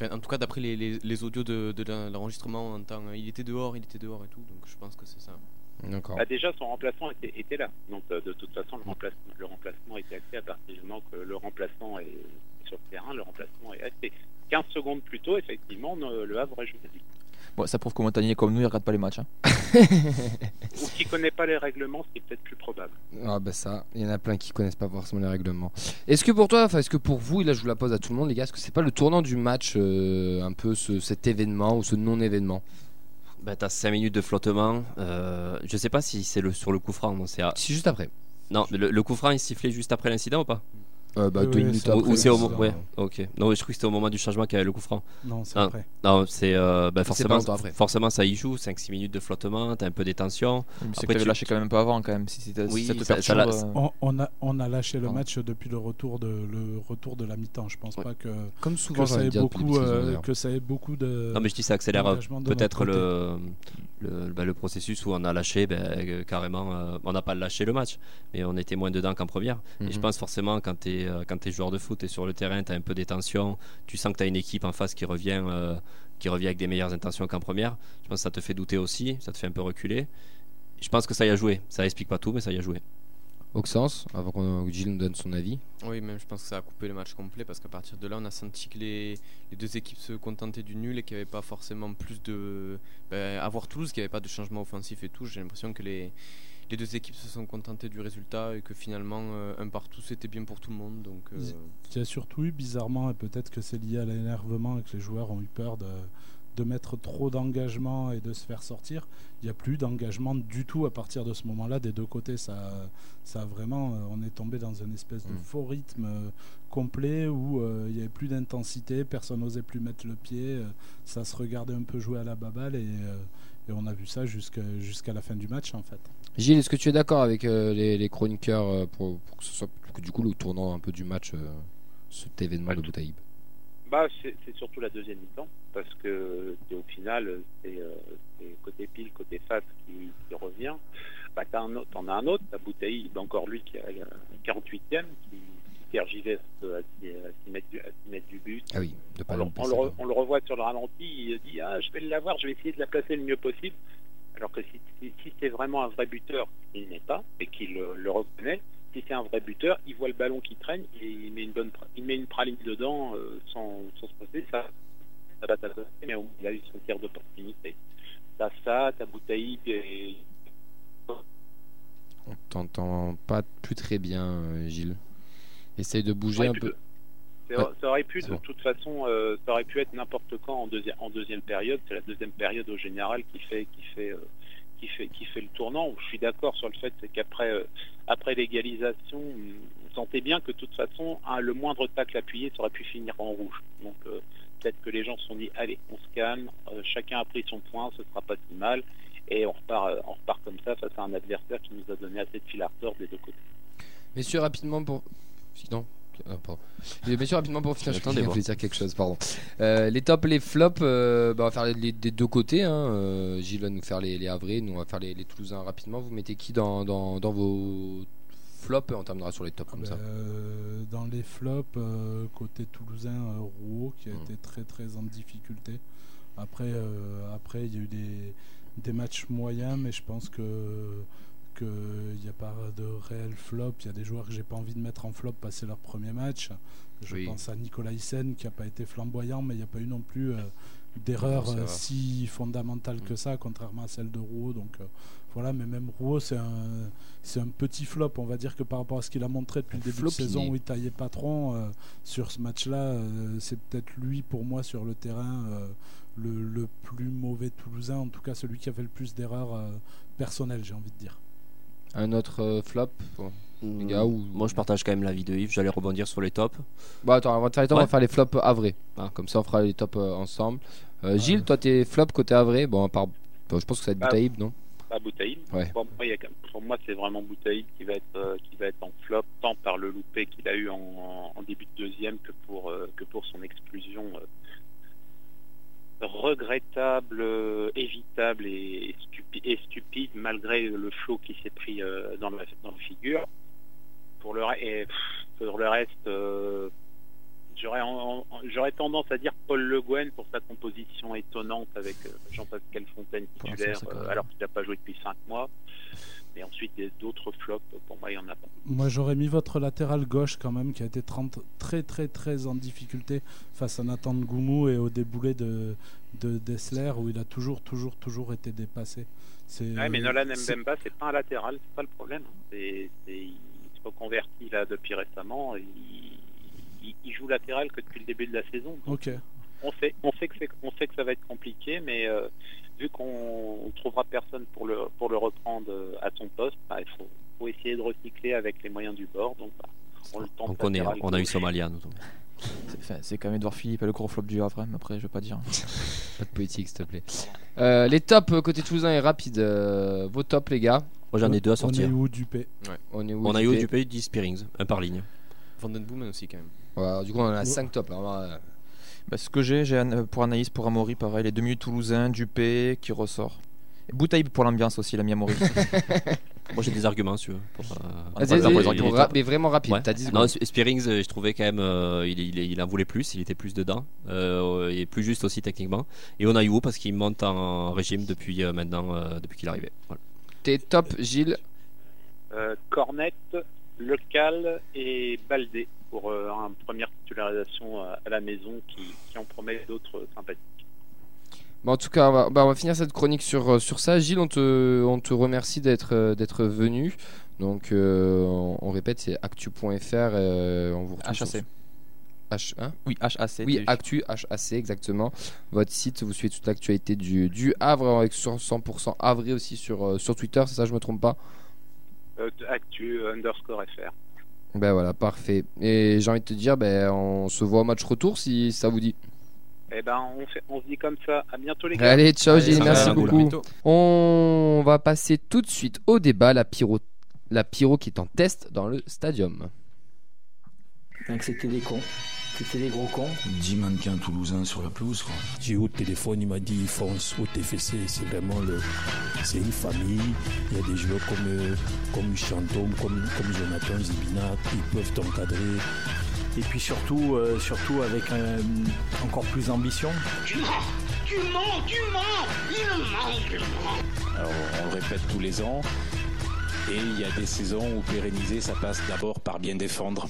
Enfin, en tout cas, d'après les, les- les audios de, de l'en- l'enregistrement, on entend euh, il était dehors, il était dehors et tout, donc je pense que c'est ça. D'accord. Bah, déjà, son remplaçant était, était là. Donc, euh, de toute façon, le remplacement, le remplacement était acté à partir du moment que le remplaçant est sur le terrain. Le remplacement est acté. 15 secondes plus tôt, effectivement, ne- le Havre à 10. Bon, ça prouve que Montagnier, comme nous, il regarde pas les matchs. hein. Ou qui connaît pas les règlements, ce qui est peut-être plus probable. Ah bah ça, il y en a plein qui connaissent pas forcément les règlements. Est-ce que pour toi, enfin est-ce que pour vous, et là je vous la pose à tout le monde les gars, est-ce que c'est pas le tournant du match, euh, un peu ce- cet événement ou ce non-événement? Bah, t'as 5 minutes de flottement. euh, je sais pas si c'est le, sur le coup franc. Non, c'est à- Si juste après. non mais le, le coup franc est sifflé juste après l'incident ou pas? Euh, bah Oui, deux oui, minutes après. Ou ou c'est au moment. Ouais, ok. Non, je crois que c'était au moment du changement qu'il y avait le coup franc. Non, c'est après. Non, c'est euh, bah, pas forcément, après. forcément ça y joue. 5-6 minutes de flottement, t'as un peu des tensions. Que Après, tu- lâché quand même un peu avant, quand même. Si, Oui, ça te ça- ça euh, On, on a, on a lâché le match depuis le retour de, le retour de la mi-temps. Je pense Ouais. pas que, Comme souvent, que, ça ait beaucoup, euh, que ça ait beaucoup de. Non, mais je dis ça accélère notre peut-être le le, bah, le processus où on a lâché euh, carrément, euh, on n'a pas lâché le match, mais on était moins dedans qu'en première. Et je Mhm. pense forcément quand tu es, quand es joueur de foot et sur le terrain, tu as un peu des tensions, tu sens que tu as une équipe en face qui revient, euh, qui revient avec des meilleures intentions qu'en première. Je pense que ça te fait douter aussi, ça te fait un peu reculer. Je pense que ça y a joué. Ça explique pas tout, mais ça y a joué. Auxence, avant qu'on- que Gilles nous donne son avis. Oui, même je pense que ça a coupé le match complet parce qu'à partir de là, on a senti que les, les deux équipes se contentaient du nul et qu'il n'y avait pas forcément plus de. Ben, à voir Toulouse, qu'il n'y avait pas de changement offensif et tout, j'ai l'impression que les, les deux équipes se sont contentées du résultat et que finalement, euh, un partout, c'était bien pour tout le monde. Donc, euh, Il y a surtout eu, bizarrement, et peut-être que c'est lié à l'énervement et que les joueurs ont eu peur de, de mettre trop d'engagement et de se faire sortir. Il n'y a plus d'engagement du tout à partir de ce moment-là des deux côtés. Ça, ça a vraiment, euh, on est tombé dans une espèce de Mm. faux rythme complet où euh, il n'y avait plus d'intensité, personne n'osait plus mettre le pied, ça se regardait un peu jouer à la baballe et, euh, et on a vu ça jusqu'à jusqu'à la fin du match en fait. Gilles, est-ce que tu es d'accord avec euh, les, les chroniqueurs euh, pour, pour que ce soit que du coup le tournant un peu du match, euh, cet événement de Boutaïb Bah, c'est surtout la deuxième mi-temps, parce que c'est au final, c'est euh, côté pile, côté face qui, qui revient. Bah, t'as un autre, t'en as un autre, t'as Bouteille, bah, encore lui qui a le 48e, qui, tergiverse à s'y à s'y mettre, du- but. Ah oui, de pas On, on le, re- on le revoit sur le ralenti, il dit Ah, je vais l'avoir, je vais essayer de la placer le mieux possible. Alors que si, si, si c'est vraiment un vrai buteur, qu'il n'est pas, et qu'il le, le reconnaît, si c'est un vrai buteur, il voit le ballon qui traîne, il, il met une bonne, il met une praline dedans euh, sans, sans se poser, ça, ça va t'attaquer, mais il a eu son tir d'opportunité. T'as ça, t'as Boutaïb et On t'entend pas plus très bien, euh, Gilles. Essaye de bouger un peu. Ouais, ça aurait pu, de bon. toute façon, euh, ça aurait pu être n'importe quand en, deuxi- en deuxième période. C'est la deuxième période au général qui fait, qui fait, euh, qui fait, qui fait le tournant. Je suis d'accord sur le fait qu'après, euh, après l'égalisation, on sentait bien que de toute façon, le moindre tacle appuyé ça aurait pu finir en rouge. Donc peut-être que les gens se sont dit, allez, on se calme, chacun a pris son point, ce sera pas si mal, et on repart, on repart comme ça face à un adversaire qui nous a donné assez de fil à retordre des deux côtés. Messieurs, rapidement pour. Sinon. ah, pardon. Mais Messieurs, rapidement pour finir, je Attendez, voulais moi. dire quelque chose, pardon. Euh, les tops, les flops, euh, bah, on va faire les, des deux côtés. Hein. Euh, Gilles va nous faire les, les Havrais, nous on va faire les, les Toulousains rapidement. Vous mettez qui dans, dans, dans vos flops et on terminera sur les tops comme Ben, ça. euh, dans les flops, euh, côté toulousain, euh, Rouault qui a Mm. été très très en difficulté. Après, euh, après il y a eu des, des matchs moyens, mais je pense que qu'il n'y a pas de réel flop. Il y a des joueurs que j'ai pas envie de mettre en flop passer leur premier match. Je Oui. pense à Nicolas Hyssen qui n'a pas été flamboyant, mais il n'y a pas eu non plus euh, d'erreur euh, si fondamentale que ça, contrairement à celle de Rouault. Donc euh, voilà, mais même Rouault, c'est un, c'est un petit flop. On va dire que par rapport à ce qu'il a montré depuis le début Flopiné. de saison où il taillait patron, euh, sur ce match-là, c'est peut-être lui pour moi sur le terrain le, le plus mauvais Toulousain, en tout cas celui qui a fait le plus d'erreurs personnelles, j'ai envie de dire. Un autre euh, flop bon. Les gars, ou- Moi, je partage quand même l'avis de Yves. J'allais rebondir sur les tops. Bon, attends, avant de faire les tops, on va faire les flops Havrais. hein. Comme ça, on fera les tops euh, ensemble. Euh, Gilles, toi, tes flops côté Havrais Bon, à part. bon, je pense que ça va être Ah. Boutaïb, non? à Boutaïb. Ouais. Pour moi, a pour c'est vraiment Boutaïb qui va être euh, qui va être en flop tant par le loupé qu'il a eu en, en début de deuxième que pour euh, que pour son exclusion euh, regrettable, euh, évitable et, stupi- et stupide malgré le flot qui s'est pris euh, dans la figure. Pour le reste. J'aurais, en- en- j'aurais tendance à dire Paul Le Guen pour sa composition étonnante avec euh, Jean-Pascal Fontaine titulaire, euh, alors qu'il n'a pas joué depuis 5 mois. Mais ensuite, il y a d'autres flops, pour moi, il n'y en a pas. Moi, j'aurais mis votre latéral gauche quand même, qui a été 30 très très très en difficulté face à Nathan Goumou et au déboulé de, de Dessler, où il a toujours toujours toujours été dépassé. C'est, Ouais, mais Nolan c'est- Mbemba, c'est pas un latéral, c'est pas le problème. C'est, c'est- il se reconvertit là depuis récemment. et Il, il- il joue latéral que depuis le début de la saison. Ok. On sait, on sait que c'est, on sait que ça va être compliqué, mais euh, vu qu'on ne trouvera personne pour le pour le reprendre euh, à son poste, bah, il faut, faut essayer de recycler avec les moyens du bord. Donc, bah, on le tente On connaît, latéral on a eu. Somalia. Nous. C'est quand même Edouard Philippe et le gros flop du Havre, mais après je vais pas dire. Pas de politique, s'il te plaît. Euh, les tops côté Toulousain et rapide. euh, vos tops, les gars. Moi, j'en ai deux à On sortir. est où Dupé On est où On a Dupé eu du pays 10 Spearings, un par ligne. Vandenboomen aussi, quand même. Voilà, Du coup, on en a 5 tops. Alors, là, Bah, ce que j'ai, j'ai Ana- pour Anaïs, pour Amaury, pareil, les minutes toulousains, Dupé qui ressort. Bouteille pour l'ambiance aussi, l'ami Amaury. Moi j'ai des arguments veux. Pour, euh, Vas-y, pour- les mais vraiment rapide, Ouais. t'as 10 Non. Spearings, euh, je trouvais quand même, euh, il, il, il en voulait plus, il était plus dedans, euh, et plus juste aussi techniquement. Et on a eu parce qu'il monte en régime depuis euh, maintenant, euh, depuis qu'il est arrivé. Voilà. T'es top, Gilles? Euh, Cornette, Local et Baldé pour euh, une première titularisation à, à la maison qui, qui en promet d'autres sympathiques. Bon, en tout cas, on va, bah, on va finir cette chronique sur, euh, sur ça. Gilles, on te, on te remercie d'être euh, d'être venu. Donc, euh, on, on répète, c'est actu.fr. euh, on vous retrouve sur- HAC. H, hein? Oui, HAC. Oui, TU. Actu, HAC, exactement. Votre site, vous suivez toute l'actualité du, du Havre avec sur 100% Havre aussi sur, euh, sur Twitter, c'est ça, je me trompe pas? Euh, actu underscore FR. Ben voilà, parfait. Et j'ai envie de te dire, ben, on se voit au match retour si ça vous dit. Eh ben, on, fait, on se dit comme ça. À bientôt les gars. Allez, ciao Allez, Gilles, merci beaucoup. On va passer tout de suite au débat, la pyro, la pyro qui est en test dans le stadium. Donc c'était des cons. C'était des gros cons. 10 mannequins toulousains sur la pelouse. quoi. J'ai eu au téléphone, il m'a dit fonce au TFC, c'est vraiment le, c'est une famille. Il y a des joueurs comme, euh, comme Chantôme, comme, comme Jonathan Zibina, ils peuvent t'encadrer. Et puis surtout, euh, surtout avec euh, encore plus d'ambition. Tu mens Tu mens Tu mens Il ment, il ment Alors, on le répète tous les ans. Et il y a des saisons où pérenniser, ça passe d'abord par bien défendre.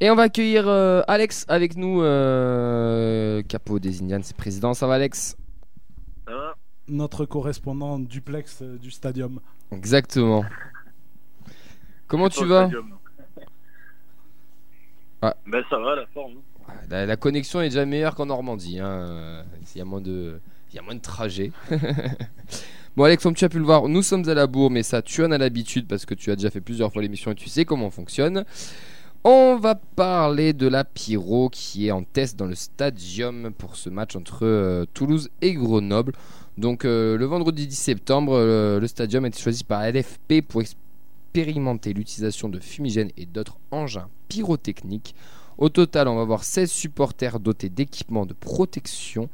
Et on va accueillir euh, Alex avec nous, euh, capot des Indians, c'est président. Ça va, Alex? Notre correspondant duplex euh, du stadium. Exactement. Comment tu vas? stadium. Ah. Ben ça va la forme. la, la connexion est déjà meilleure qu'en Normandie. hein. Il y a moins de, il y a moins de trajets. bon, Alex, comme tu as pu le voir, nous sommes à la bourre, mais ça, tu en as l'habitude parce que tu as déjà fait plusieurs fois l'émission et tu sais comment on fonctionne. On va parler de la Pyro qui est en test dans le stadium pour ce match entre euh, Toulouse et Grenoble. Donc euh, le vendredi 10 septembre, euh, le stadium a été choisi par LFP pour expérimenter l'utilisation de fumigènes et d'autres engins pyrotechniques. Au total, on va avoir 16 supporters dotés d'équipements de protection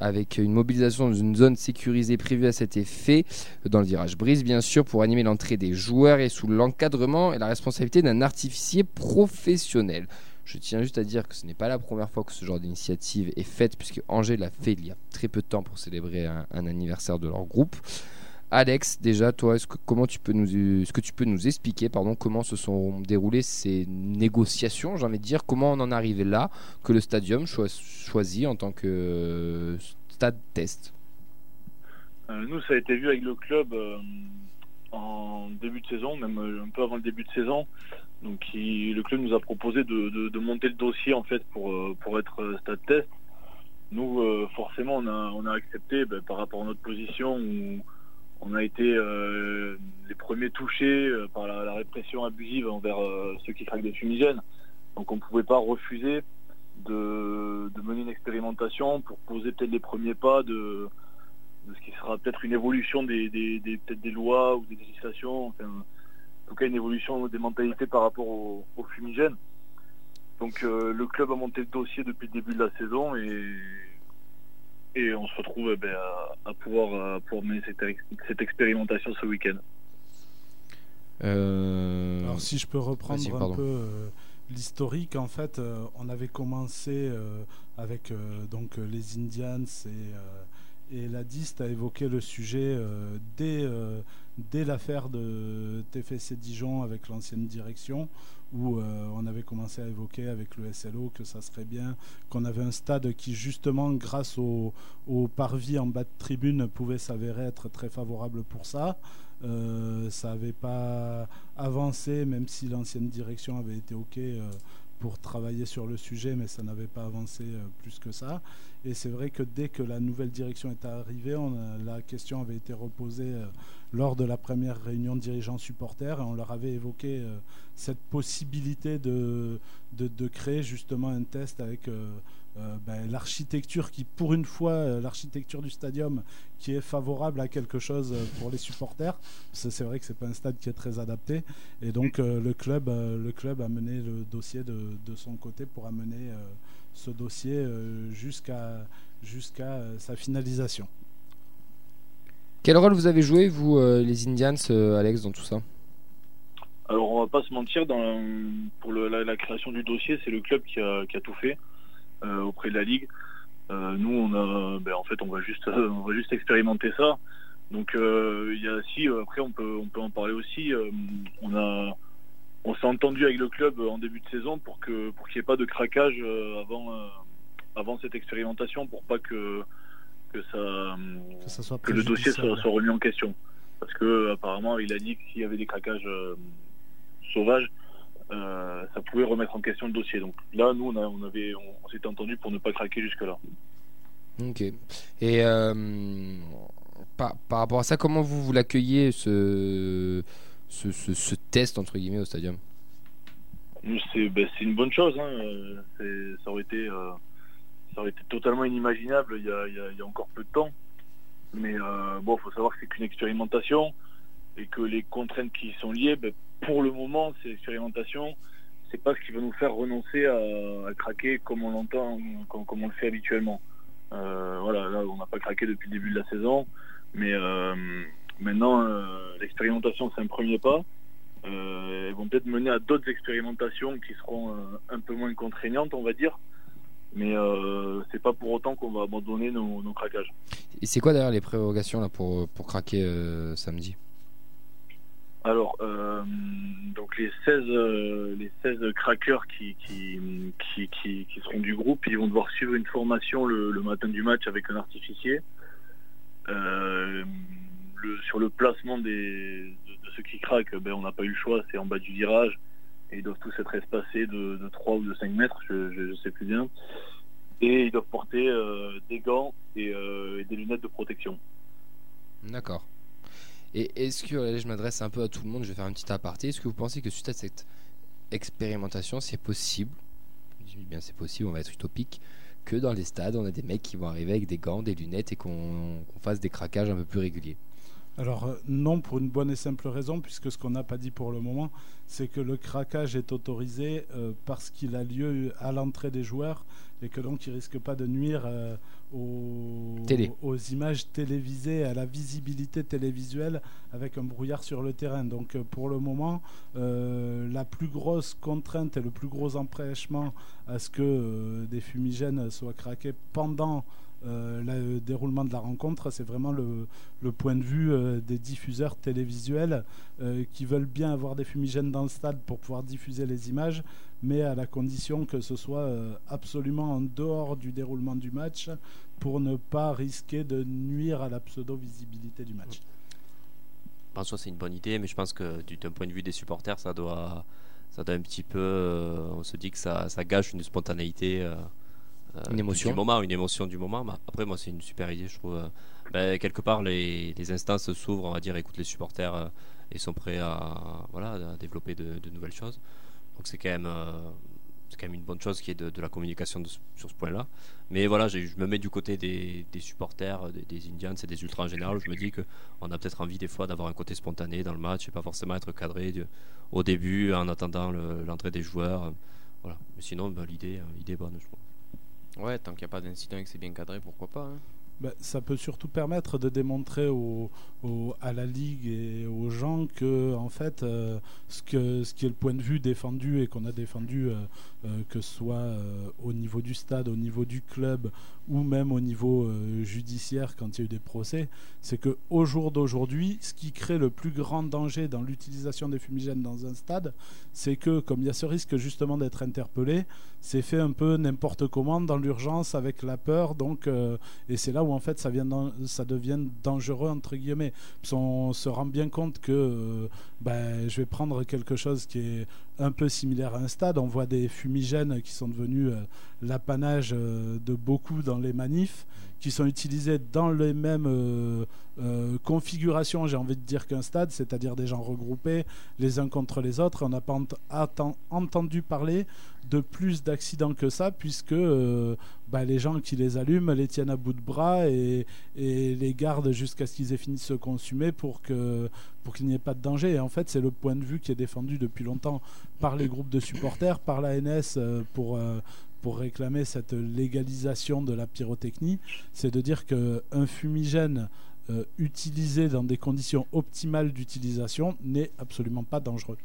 avec une mobilisation dans une zone sécurisée prévue à cet effet dans le virage brise bien sûr pour animer l'entrée des joueurs et sous l'encadrement et la responsabilité d'un artificier professionnel. Je tiens juste à dire que ce n'est pas la première fois que ce genre d'initiative est faite puisque Angers l'a fait il y a très peu de temps pour célébrer un, anniversaire de leur groupe. Alex, déjà, toi, est-ce que, comment tu peux nous, est-ce que tu peux nous expliquer, pardon, comment se sont déroulées ces négociations, j'ai envie de dire, comment on en est arrivé là, que le stadium choi- choisi en tant que euh, stade test? Euh, nous, ça a été vu avec le club euh, en début de saison, même un peu avant le début de saison. Donc, le club nous a proposé de, monter le dossier en fait pour, être stade test. Nous, forcément, on a, accepté ben, par rapport à notre position on a été euh, les premiers touchés euh, par la, répression abusive envers euh, ceux qui craquent des fumigènes. Donc, on ne pouvait pas refuser de, mener une expérimentation pour poser peut-être les premiers pas de, ce qui sera peut-être une évolution des, lois ou des législations, en tout cas une évolution des mentalités par rapport aux au fumigènes. Donc le club a monté le dossier depuis le début de la saison et, et on se retrouve eh ben, à, à pouvoir, à pouvoir mener cette, ex- cette expérimentation ce week-end. Alors si je peux reprendre un peu euh, l'historique, en fait, euh, on avait commencé euh, avec euh, donc euh, les Indians et, euh, et la DIST a évoqué le sujet euh, dès, euh, dès l'affaire de TFC Dijon avec l'ancienne direction, où euh, on avait commencé à évoquer avec le SLO que ça serait bien qu'on avait un stade qui justement grâce au, parvis en bas de tribune pouvait s'avérer être très favorable pour ça. Euh, ça n'avait pas avancé, même si l'ancienne direction avait été OK euh, pour travailler sur le sujet, mais ça n'avait pas avancé plus que ça. Et c'est vrai que dès que la nouvelle direction est arrivée, la question avait été reposée lors de la première réunion dirigeants supporters on leur avait évoqué euh, cette possibilité de, de, de créer justement un test avec euh, euh, ben, l'architecture qui, pour une fois, l'architecture du stadium qui est favorable à quelque chose pour les supporters. C'est vrai que c'est pas un stade qui est très adapté. Et donc le club, a mené le dossier de, de son côté pour amener ce dossier jusqu'à sa finalisation. Quel rôle vous avez joué, vous, euh, les Indians, euh, Alex, dans tout ça Alors on va pas se mentir, pour la, création du dossier, c'est le club qui a, tout fait euh, auprès de la ligue. Nous, on a, ben, en fait, on va juste, on va juste expérimenter ça. Donc si après on peut, on peut en parler aussi. on s'est entendu avec le club en début de saison pour pour qu'il n'y ait pas de craquage avant, avant cette expérimentation, pour pas que que ça, Que ça soit que le dossier soit, remis en question. Parce que apparemment, il a dit que s'il y avait des craquages euh, sauvages, euh, ça pouvait remettre en question le dossier. Donc là, nous, on, a- on avait, on, on s'était entendu pour ne pas craquer jusque-là. Ok. Et euh, par, par rapport à ça, comment vous, vous l'accueillez, ce, ce, ce- ce test, entre guillemets, au stadium? C'est ben, c'est une bonne chose. hein. Ça, aurait été, ça aurait été totalement inimaginable il y a, encore peu de temps. Mais euh, bon, il faut savoir que c'est qu'une expérimentation et que les contraintes qui y sont liées, ben, pour le moment, ces expérimentations, c'est pas ce qui va nous faire renoncer à, craquer comme on l'entend, comme, on le fait habituellement. Euh, voilà, là, on n'a pas craqué depuis le début de la saison, mais euh, maintenant, l'expérimentation, c'est un premier pas. Elles vont peut-être mener à d'autres expérimentations qui seront un peu moins contraignantes, on va dire. Mais euh, c'est pas pour autant qu'on va abandonner nos, nos craquages. Et c'est quoi d'ailleurs les prérogations là, pour, pour craquer euh, samedi? Alors, euh, donc les 16, euh, les 16 crackers qui, qui, qui, qui, qui seront du groupe, ils vont devoir suivre une formation le, le matin du match avec un artificier. Le- sur le placement des, de, de ceux qui craquent, ben, on n'a pas eu le choix, c'est en bas du virage. Et ils doivent tous être espacés de, de 3 ou de 5 mètres, je ne sais plus bien. Et ils doivent porter euh, des gants et, euh, et des lunettes de protection. D'accord. Et est-ce que, là, je m'adresse un peu à tout le monde, je vais faire un petit aparté, est-ce que vous pensez que suite à cette expérimentation, c'est possible, je dis bien c'est possible, on va être utopique, que dans les stades, on a des mecs qui vont arriver avec des gants, des lunettes et qu'on fasse des craquages un peu plus réguliers? Alors euh, non, pour une bonne et simple raison, puisque ce qu'on n'a pas dit pour le moment, c'est que le craquage est autorisé euh, parce qu'il a lieu à l'entrée des joueurs et que donc il risque pas de nuire euh, aux, Télé. aux images télévisées, à la visibilité télévisuelle avec un brouillard sur le terrain. Donc pour le moment, euh, la plus grosse contrainte et le plus gros empêchement à ce que des fumigènes soient craqués pendant euh, le déroulement de la rencontre, c'est vraiment le, point de vue euh, des diffuseurs télévisuels euh, qui veulent bien avoir des fumigènes dans le stade pour pouvoir diffuser les images, mais à la condition que ce soit absolument en dehors du déroulement du match pour ne pas risquer de nuire à la pseudo-visibilité du match. En soi, c'est une bonne idée, mais je pense que du- d'un point de vue des supporters, ça doit, ça un petit peu. on se dit que ça, ça gâche une spontanéité. Euh, Une émotion. Du moment, une émotion du moment. Après, moi, c'est une super idée, je trouve. euh, ben, quelque part, les, les instances s'ouvrent, on va dire, écoutent les supporters euh, et sont prêts à, voilà, à développer de, de nouvelles choses. Donc, c'est quand même. euh, quand même une bonne chose qui est de, de la communication de sur ce point-là. Mais voilà, je me mets du côté des, des supporters, des, des Indians et des Ultras en général. Je me dis qu'on a peut-être envie des fois d'avoir un côté spontané dans le match et pas forcément être cadré au début en attendant le- l'entrée des joueurs. Voilà. Mais sinon, l'idée, euh, l'idée est bonne, je trouve. Ouais, tant qu'il n'y a pas d'incident et que c'est bien cadré, pourquoi pas. hein. Ben, ça peut surtout permettre de démontrer au- à la ligue et aux gens que en fait euh, ce, que, ce qui est le point de vue défendu et qu'on a défendu euh, que ce soit euh, au niveau du stade, au niveau du club ou même au niveau euh, judiciaire quand il y a eu des procès, c'est que au jour d'aujourd'hui, ce qui crée le plus grand danger dans l'utilisation des fumigènes dans un stade, c'est que comme il y a ce risque justement d'être interpellé, c'est fait un peu n'importe comment dans l'urgence avec la peur, donc euh, et c'est là où en fait ça, devient dangereux entre guillemets. On se rend bien compte que euh, ben, je vais prendre quelque chose qui est un peu similaire à un stade. On voit des fumigènes qui sont devenus euh, l'apanage euh, de beaucoup dans les manifs, qui sont utilisés dans les mêmes euh, configurations, j'ai envie de dire qu'un stade, c'est-à-dire des gens regroupés les uns contre les autres. On n'a pas entendu parler de plus d'accidents que ça, puisque bah, les gens qui les allument les tiennent à bout de bras et, les gardent jusqu'à ce qu'ils aient fini de se consumer pour que qu'il n'y ait pas de danger. Et en fait, c'est le point de vue qui est défendu depuis longtemps par les groupes de supporters, par la NS euh, pour euh, pour réclamer cette légalisation de la pyrotechnie, c'est de dire qu'un fumigène euh, utilisé dans des conditions optimales d'utilisation, n'est absolument pas dangereux.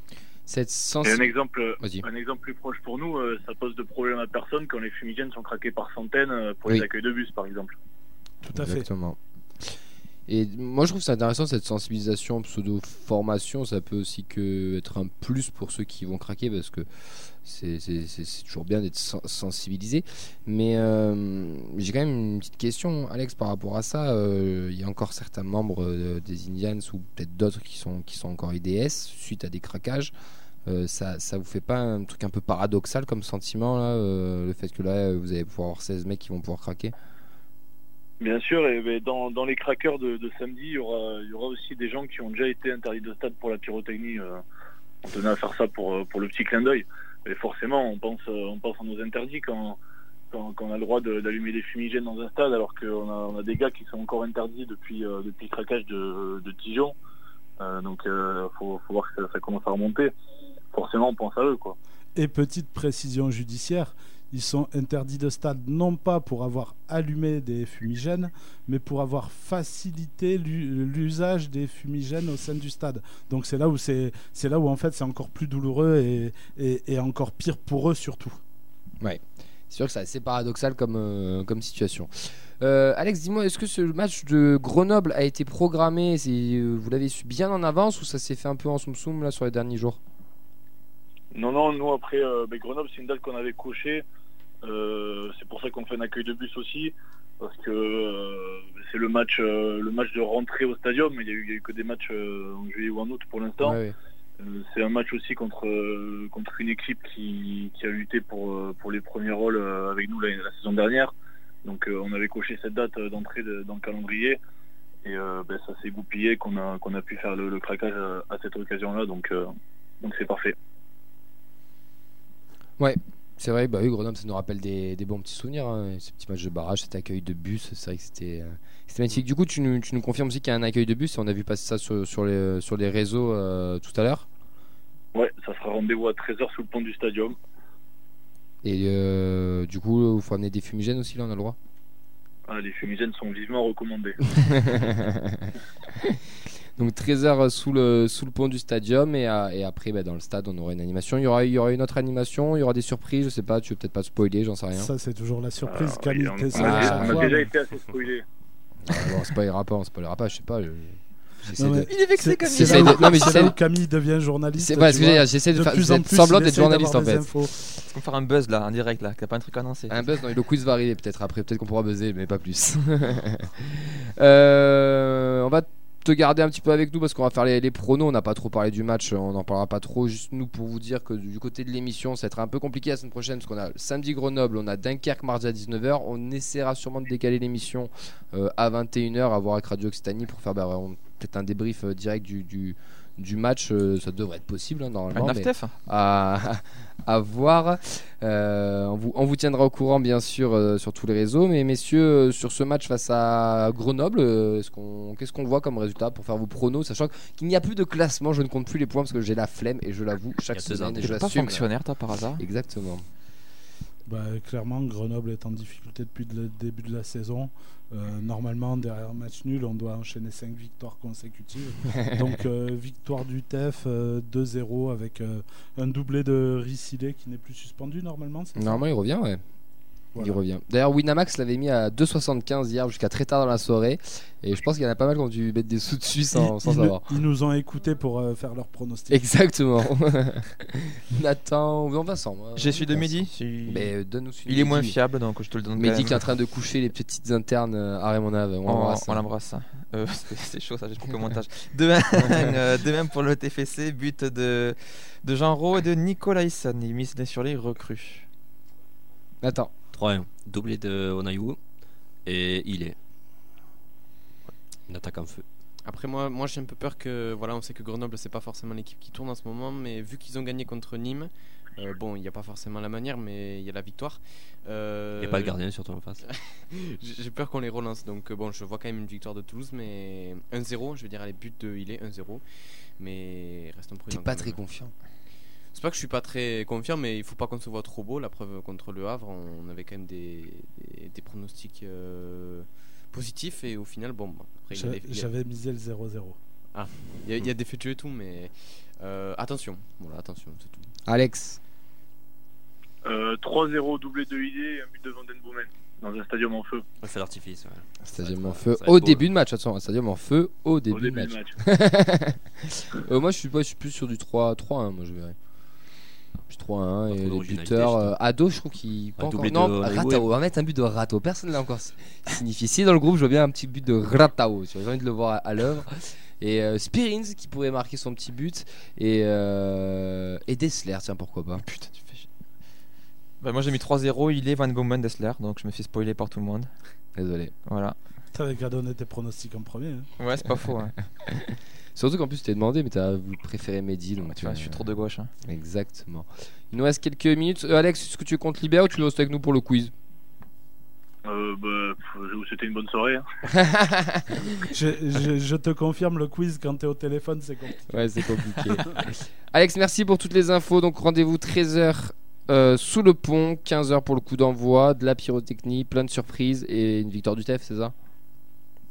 Cette Et un exemple, un exemple plus proche pour nous, euh, ça pose de problème à personne quand les fumigènes sont craqués par centaines euh, pour les Oui. accueils de bus, par exemple. Tout à fait. Exactement. Et moi, je trouve ça intéressant cette sensibilisation, pseudo-formation. Ça peut aussi être un plus pour ceux qui vont craquer parce que c'est toujours bien d'être sen- sensibilisé. Mais euh, j'ai quand même une petite question, Alex, par rapport à ça. Euh, Il y a encore certains membres euh, des Indians ou peut-être d'autres qui sont, qui sont encore IDS suite à des craquages. Ça, ça vous fait pas un truc un peu paradoxal comme sentiment le fait que là vous allez pouvoir avoir 16 mecs qui vont pouvoir craquer? Bien sûr, et dans, dans les craqueurs de, samedi, il y, aura, il y aura aussi des gens qui ont déjà été interdits de stade pour la pyrotechnie. euh, on tenait à faire ça pour, euh, pour le petit clin d'œil. Et forcément, on pense, euh, on pense à nos interdits quand, quand, on a le droit d'allumer des fumigènes dans un stade, alors qu'on a, des gars qui sont encore interdits depuis, depuis le craquage de, de Dijon. Donc, il faut, faut voir que ça, ça commence à remonter. Forcément, on pense à eux, quoi. Et petite précision judiciaire, ils sont interdits de stade non pas pour avoir allumé des fumigènes, mais pour avoir facilité l'u- l'usage des fumigènes au sein du stade. Donc c'est là où c'est c'est là où en fait c'est encore plus douloureux et, et, et encore pire pour eux surtout. Ouais, c'est sûr que c'est assez paradoxal comme, euh, comme situation. Euh, Alex, dis-moi, est-ce que ce match de Grenoble a été programmé? Euh, Vous l'avez su bien en avance ou ça s'est fait un peu en soum soum là sur les derniers jours? Non, non, nous après, euh, Grenoble, c'est une date qu'on avait cochée. Euh, c'est pour ça qu'on fait un accueil de bus aussi, parce que euh, c'est le match, euh, le match de rentrée au stadium. Il y a eu, il y a eu que des matchs en juillet ou en août pour l'instant. Ouais, c'est un match aussi contre contre une équipe qui, qui a lutté pour pour les premiers rôles avec nous la, la saison dernière. Donc on avait coché cette date d'entrée de- dans le calendrier et euh, ben, ça s'est goupillé qu'on a qu'on a pu faire le, le craquage à, à cette occasion-là. Donc euh, donc c'est parfait. Ouais, c'est vrai, bah oui, Grenoble, ça nous rappelle des, des bons petits souvenirs. hein. Ce petit match de barrage, cet accueil de bus, c'est vrai que c'était euh, magnifique. Du coup, tu nous, tu nous confirmes aussi qu'il y a un accueil de bus, on a vu passer ça sur, sur, les, sur les réseaux euh, tout à l'heure. Ouais, ça sera rendez-vous à 13h sous le pont du stadium. Et euh, du coup, il faut amener des fumigènes aussi, là, on a le droit? Ah, les fumigènes sont vivement recommandés. Donc 13h sous le, sous le pont du stadium et, euh, et après bah, dans le stade on aura une animation. Il y aura, il y aura une autre animation, il y aura des surprises, je sais pas, tu veux peut-être pas spoiler, j'en sais rien. Ça c'est toujours la surprise. Euh, Camille on, t'essayes on a, à déjà- chaque on a fois, déjà mais- été assez spoilé. Ah, bon, on spoilera pas, on spoilera pas, je sais pas. je- j'essaie Non, de- mais c'est- c'est j'essaie là de- où- non mais c'est j'essaie là de- où Camille devient journaliste. C'est- que j'essaie de, De faire- plus de en faire plus, semblant il d'être journaliste en fait. des infos. On va faire un buzz là en direct là, a pas un truc annoncé. Un buzz, non, le quiz va arriver peut-être après, peut-être qu'on pourra buzzer, mais pas plus. Euh, on va te garder un petit peu avec nous parce qu'on va faire les, pronos. On n'a pas trop parlé du match, on n'en parlera pas trop. Juste nous pour vous dire que du côté de l'émission, ça va être un peu compliqué la semaine prochaine parce qu'on a samedi Grenoble, on a Dunkerque mardi à 19h. On essaiera sûrement de décaler l'émission euh, à 21h à voir avec Radio Occitanie pour faire bah, peut-être un débrief euh, direct du, du match. Euh, ça devrait être possible hein, normalement. Un mais à, à voir. Euh, on, vous, on vous tiendra au courant bien sûr euh, sur tous les réseaux. Mais messieurs, euh, sur ce match face à Grenoble, euh, est-ce qu'on, qu'est-ce qu'on voit comme résultat pour faire vos pronos, sachant qu'il n'y a plus de classement, je ne compte plus les points parce que j'ai la flemme et je l'avoue chaque semaine et je pas fonctionnaire toi par hasard? Exactement. Bah, clairement, Grenoble est en difficulté depuis le début de la saison. Euh, normalement, derrière un match nul, on doit enchaîner 5 victoires consécutives. Donc, euh, victoire du TEF euh, 2-0 avec euh, un doublé de Rissilé qui n'est plus suspendu normalement. Normalement, il revient, ouais. Il revient. D'ailleurs, Winamax l'avait mis à 2,75 hier jusqu'à très tard dans la soirée. Et je pense qu'il y en a pas mal qui ont dû mettre des sous dessus sans, Ils- sans ils, savoir. nous, ils nous ont écoutés pour euh, faire leurs pronostics. Exactement. Nathan, non Vincent. moi, J'ai celui de. Mehdi. si- Mais euh, donne-nous celui Il de est moins fiable donc je te le donne. Mehdi même. qui est en train de coucher les petites internes euh, à Raymond-Ave. On On, l'embrasse. on l'embrasse. Euh, parce que c'est chaud ça, j'ai coupé au montage. 2-1 euh, 2-1 pour le TFC, but de, de Jean Rau et de Nicolas Hyssen. Il mise sur les recrues. Attends. 3-1. Doublé de Onayou. Et il est. Une attaque en feu. Après moi, moi j'ai un peu peur que voilà, on sait que Grenoble c'est pas forcément l'équipe qui tourne en ce moment, mais vu qu'ils ont gagné contre Nîmes, euh, bon, il n'y a pas forcément la manière, mais il y a la victoire. Euh, Il n'y a pas le gardien surtout en face. J'ai peur qu'on les relance, donc euh, bon, je vois quand même une victoire de Toulouse, mais 1-0, je veux dire, les buts de il est 1-0, mais restons prudents. T'es pas très même. confiant. C'est pas que je suis pas très confiant, mais il faut pas qu'on se voit trop beau. La preuve contre le Havre, on avait quand même des, des, des pronostics euh, positif et au final, bon. après, il y a J'a- des- il y a- J'avais misé le 0-0. Ah, il y, a- il y a des faits de jeu et tout, mais euh, attention. Voilà, attention, c'est tout. Alex Euh, 3-0 doublé de ID et un but de Vandenboomen dans un stadium en feu. Un feu d'artifice. Ouais. Stadium en feu au beau, début de match. Attention, un stadium en feu au début, début de de match. match. Euh, moi, je suis, pas, je suis plus sur du 3 3-1. Moi, je verrais. Je suis 3-1 et les buteurs. je euh, Ado, je trouve qu'il. pas encore- de Non. Ratao. On va mettre un but de Ratao. Personne ne l'a encore signifié. Si dans le groupe, je vois bien un petit but de Ratao. J'ai envie de le voir à, à l'œuvre. Et euh, Spirins qui pourrait marquer son petit but. Et, euh, et Dessler, tiens, pourquoi pas. Putain, tu fais chier. Bah, moi j'ai mis 3-0, il est Van Bomen Dessler, donc je me fais spoiler par tout le monde. Désolé. Voilà. T'avais qu'à donner tes pronostics en premier. hein. Ouais, c'est pas faux. hein. Surtout qu'en plus, tu t'es demandé, mais t'as préférer Mehdi. Donc, Tu vois, je suis trop de gauche. hein. Exactement. Il nous reste quelques minutes. Euh, Alex, est-ce que tu comptes libérer ou tu restes avec nous pour le quiz? Euh, bah, je vous une bonne soirée. hein. je, je- je te confirme, le quiz quand t'es au téléphone, c'est compliqué. Ouais, c'est compliqué. Alex, merci pour toutes les infos. Donc, rendez-vous 13h euh, sous le pont, 15h pour le coup d'envoi, de la pyrotechnie, plein de surprises et une victoire du TEF, c'est ça?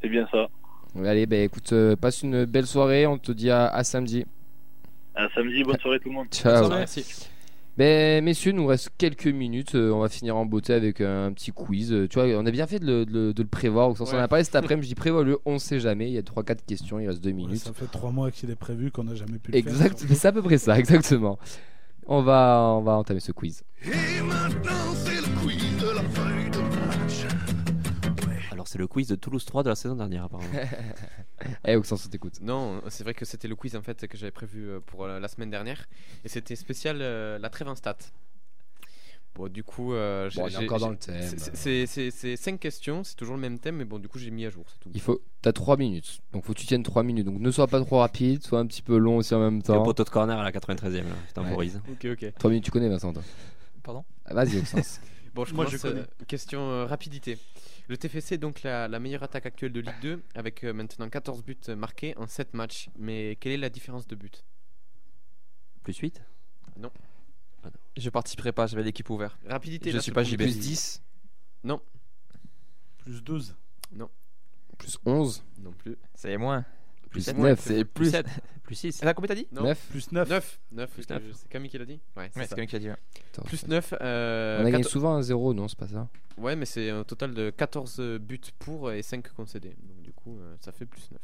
C'est bien ça. Ouais, Allez, bah écoute, euh, passe une belle soirée. On te dit à, à samedi. À samedi, bonne soirée tout le monde. Ciao. Merci. Ben, messieurs, il nous reste quelques minutes. Euh, on va finir en beauté avec un petit quiz. Euh, tu vois, on a bien fait de le, de le- de le prévoir. Au sens, On en a parlé cet après-midi. Je dis prévois-le, on sait jamais. Il y a 3-4 questions, il reste 2 Ouais, minutes. ça fait trois mois qu'il est prévu qu'on n'a jamais pu le Exact, faire. c'est à peu près ça, exactement. On va, on va entamer ce quiz. Alors c'est le quiz de Toulouse 3 de la saison dernière apparemment. Eh, Oxens, on t'écoute. Non, c'est vrai que c'était le quiz en fait que j'avais prévu euh, pour euh, la semaine dernière et c'était spécial euh, la trêve en stats. Bon, du coup, euh, j'ai- Bon, on est j'ai- encore dans le thème. c'est- C'est c'est- c'est cinq questions, c'est toujours le même thème, mais bon, du coup, j'ai mis à jour, c'est tout. Il faut, t'as 3 minutes. Donc, faut que tu tiennes 3 minutes. Donc, ne sois pas trop rapide, sois un petit peu long aussi en même Le temps. poteau de corner à la 93 e là, je temporise. Ok, ok. 3 minutes, tu connais Vincent. toi Pardon Ah, Vas-y, Oxens. Bon, je Moi, commence. je connais. euh, question euh, rapidité. Le TFC est donc la, la meilleure attaque actuelle de Ligue 2 avec euh, maintenant 14 buts marqués en 7 matchs. Mais quelle est la différence de but? Plus 8 Non. Je participerai pas, j'avais l'équipe ouverte. Rapidité. Je là, suis pas JB. Plus petit. 10, Non, Plus 12. non, plus 11, non plus. C'est moins. Plus sept, 9. C'est Plus plus. 7 Plus 6 Ah, combien t'as dit? Non. 9. Plus 9. 9. 9. Plus c'est- neuf. C'est Camille qui l'a dit Ouais, c'est quelqu'un qui a dit. ouais. Plus 9. euh, On a gagné souvent un 0, non, c'est pas ça? Ouais, mais c'est un total de 14 buts pour et 5 concédés. Donc, du coup, euh, ça fait plus 9.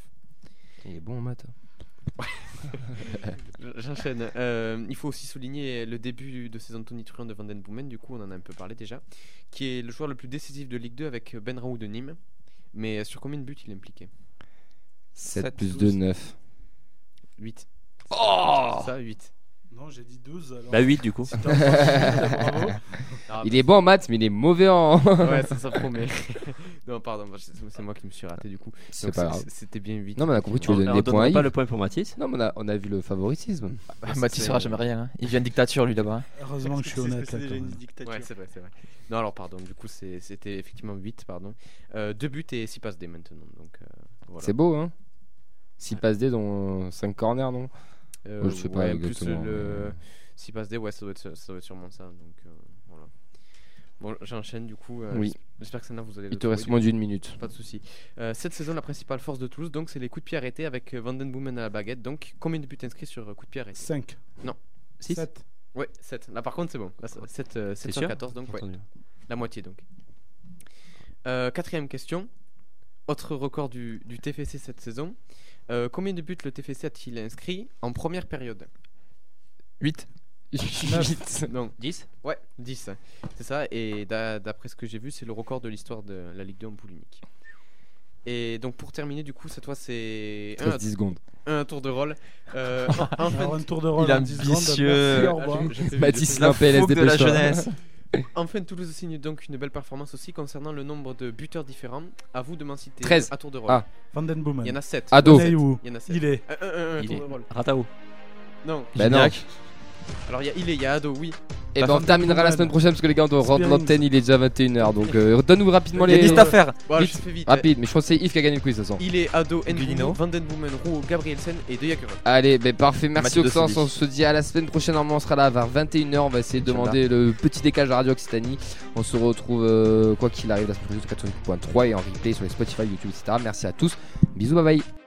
Il est bon en maths. J'enchaîne. Euh, il faut aussi souligner le début de saison de Tony Truant de Van Den Boomen, du coup on en a un peu parlé déjà, qui est le joueur le plus décisif de Ligue 2 avec Ben Raoult de Nîmes. Mais sur combien de buts il est impliqué? 7 Sept, plus 2, douze. 9. 8. Oh Ça, 8. Non, j'ai dit 12. Alors... Bah 8 du coup. Bravo. Ah, Il est bon en maths, mais il est mauvais en. Ouais, ça, ça promet. non, pardon, bah, c'est moi qui me suis raté du coup. C'est Donc, pas c'est- grave. C'était bien 8. Non, mais on a compris, tu On, veux donner on des points à pas le point pour Mathis Non, mais on a, on a vu le favoritisme. Ah, Mathis saura jamais rien. hein. Il vient de dictature lui là-bas. Heureusement que je suis honnête. Déjà une dictature. Ouais, c'est vrai, c'est vrai. Non, alors pardon, du coup c'était effectivement 8, pardon. 2 buts et 6 passes D maintenant. Donc, euh, voilà. C'est beau, hein 6 passes D, dont 5 corners, non? Euh, je sais pas ouais, plus exactement. le 6 passes D, ouais, ça doit être, ça doit être sûrement ça. Donc euh, voilà. Bon, j'enchaîne du coup. euh, Oui. j'es- J'espère que ça vous allez Il te reste moins d'une minute. Pas de souci. Euh, cette saison, la principale force de Toulouse, donc, c'est les coups de pied arrêtés avec euh, Van Den Boomen à la baguette. Donc, combien de buts inscrits sur coups de pied arrêtés? 5. Non. 6 7. Ouais, 7. Là, par contre, c'est bon. Là, c'est 7, euh, C'est 714, donc, ouais. La moitié, donc. Euh, quatrième question. Autre record du, du TFC cette saison. Euh, combien de buts le TFC a-t-il inscrit en première période 8. 8. Non. 10 Ouais, 10. C'est ça. Et d'a- d'après ce que j'ai vu, c'est le record de l'histoire de la Ligue 2 en poule unique. Et donc pour terminer, du coup, cette fois c'est un, 10 secondes. un tour de rôle. Euh, en- en fin Alors, de- un tour de rôle Il est en 10 secondes. ambitieux. Merci, au revoir. Lampe, LSD fougue de la jeunesse. Enfin, Toulouse signe donc une belle performance aussi concernant le nombre de buteurs différents. À vous de m'en citer 13. à tour de rôle. Ah. Van Den Boomen. Il y en a 7. Ado. Il y en a sept. Il est. Un Il tour est de rôle. Ratao. Non. Ben non. Gignac. Alors il y a Ilé, il y a Ado, oui. Et La ben on terminera la semaine prochaine parce que les gars on doit rendre l'antenne, il est déjà 21h donc euh, donne-nous rapidement Il y a les. des listes à faire. Voilà, Vite, je fais vite. Rapide, mais je pense que c'est Yves qui a gagné le quiz de toute façon. Il est Ado. Nbumo, Vandenboomen, Roux, Gabrielsen et De. Allez, ben parfait, merci Mathieu Oxens, on se dit à la semaine prochaine, normalement on sera là vers 21h, on va essayer de demander le petit décalage de Radio Occitanie. On se retrouve euh, quoi qu'il arrive la semaine prochaine sur 88.3 et en replay sur les Spotify, YouTube, etc. Merci à tous, bisous, bye bye.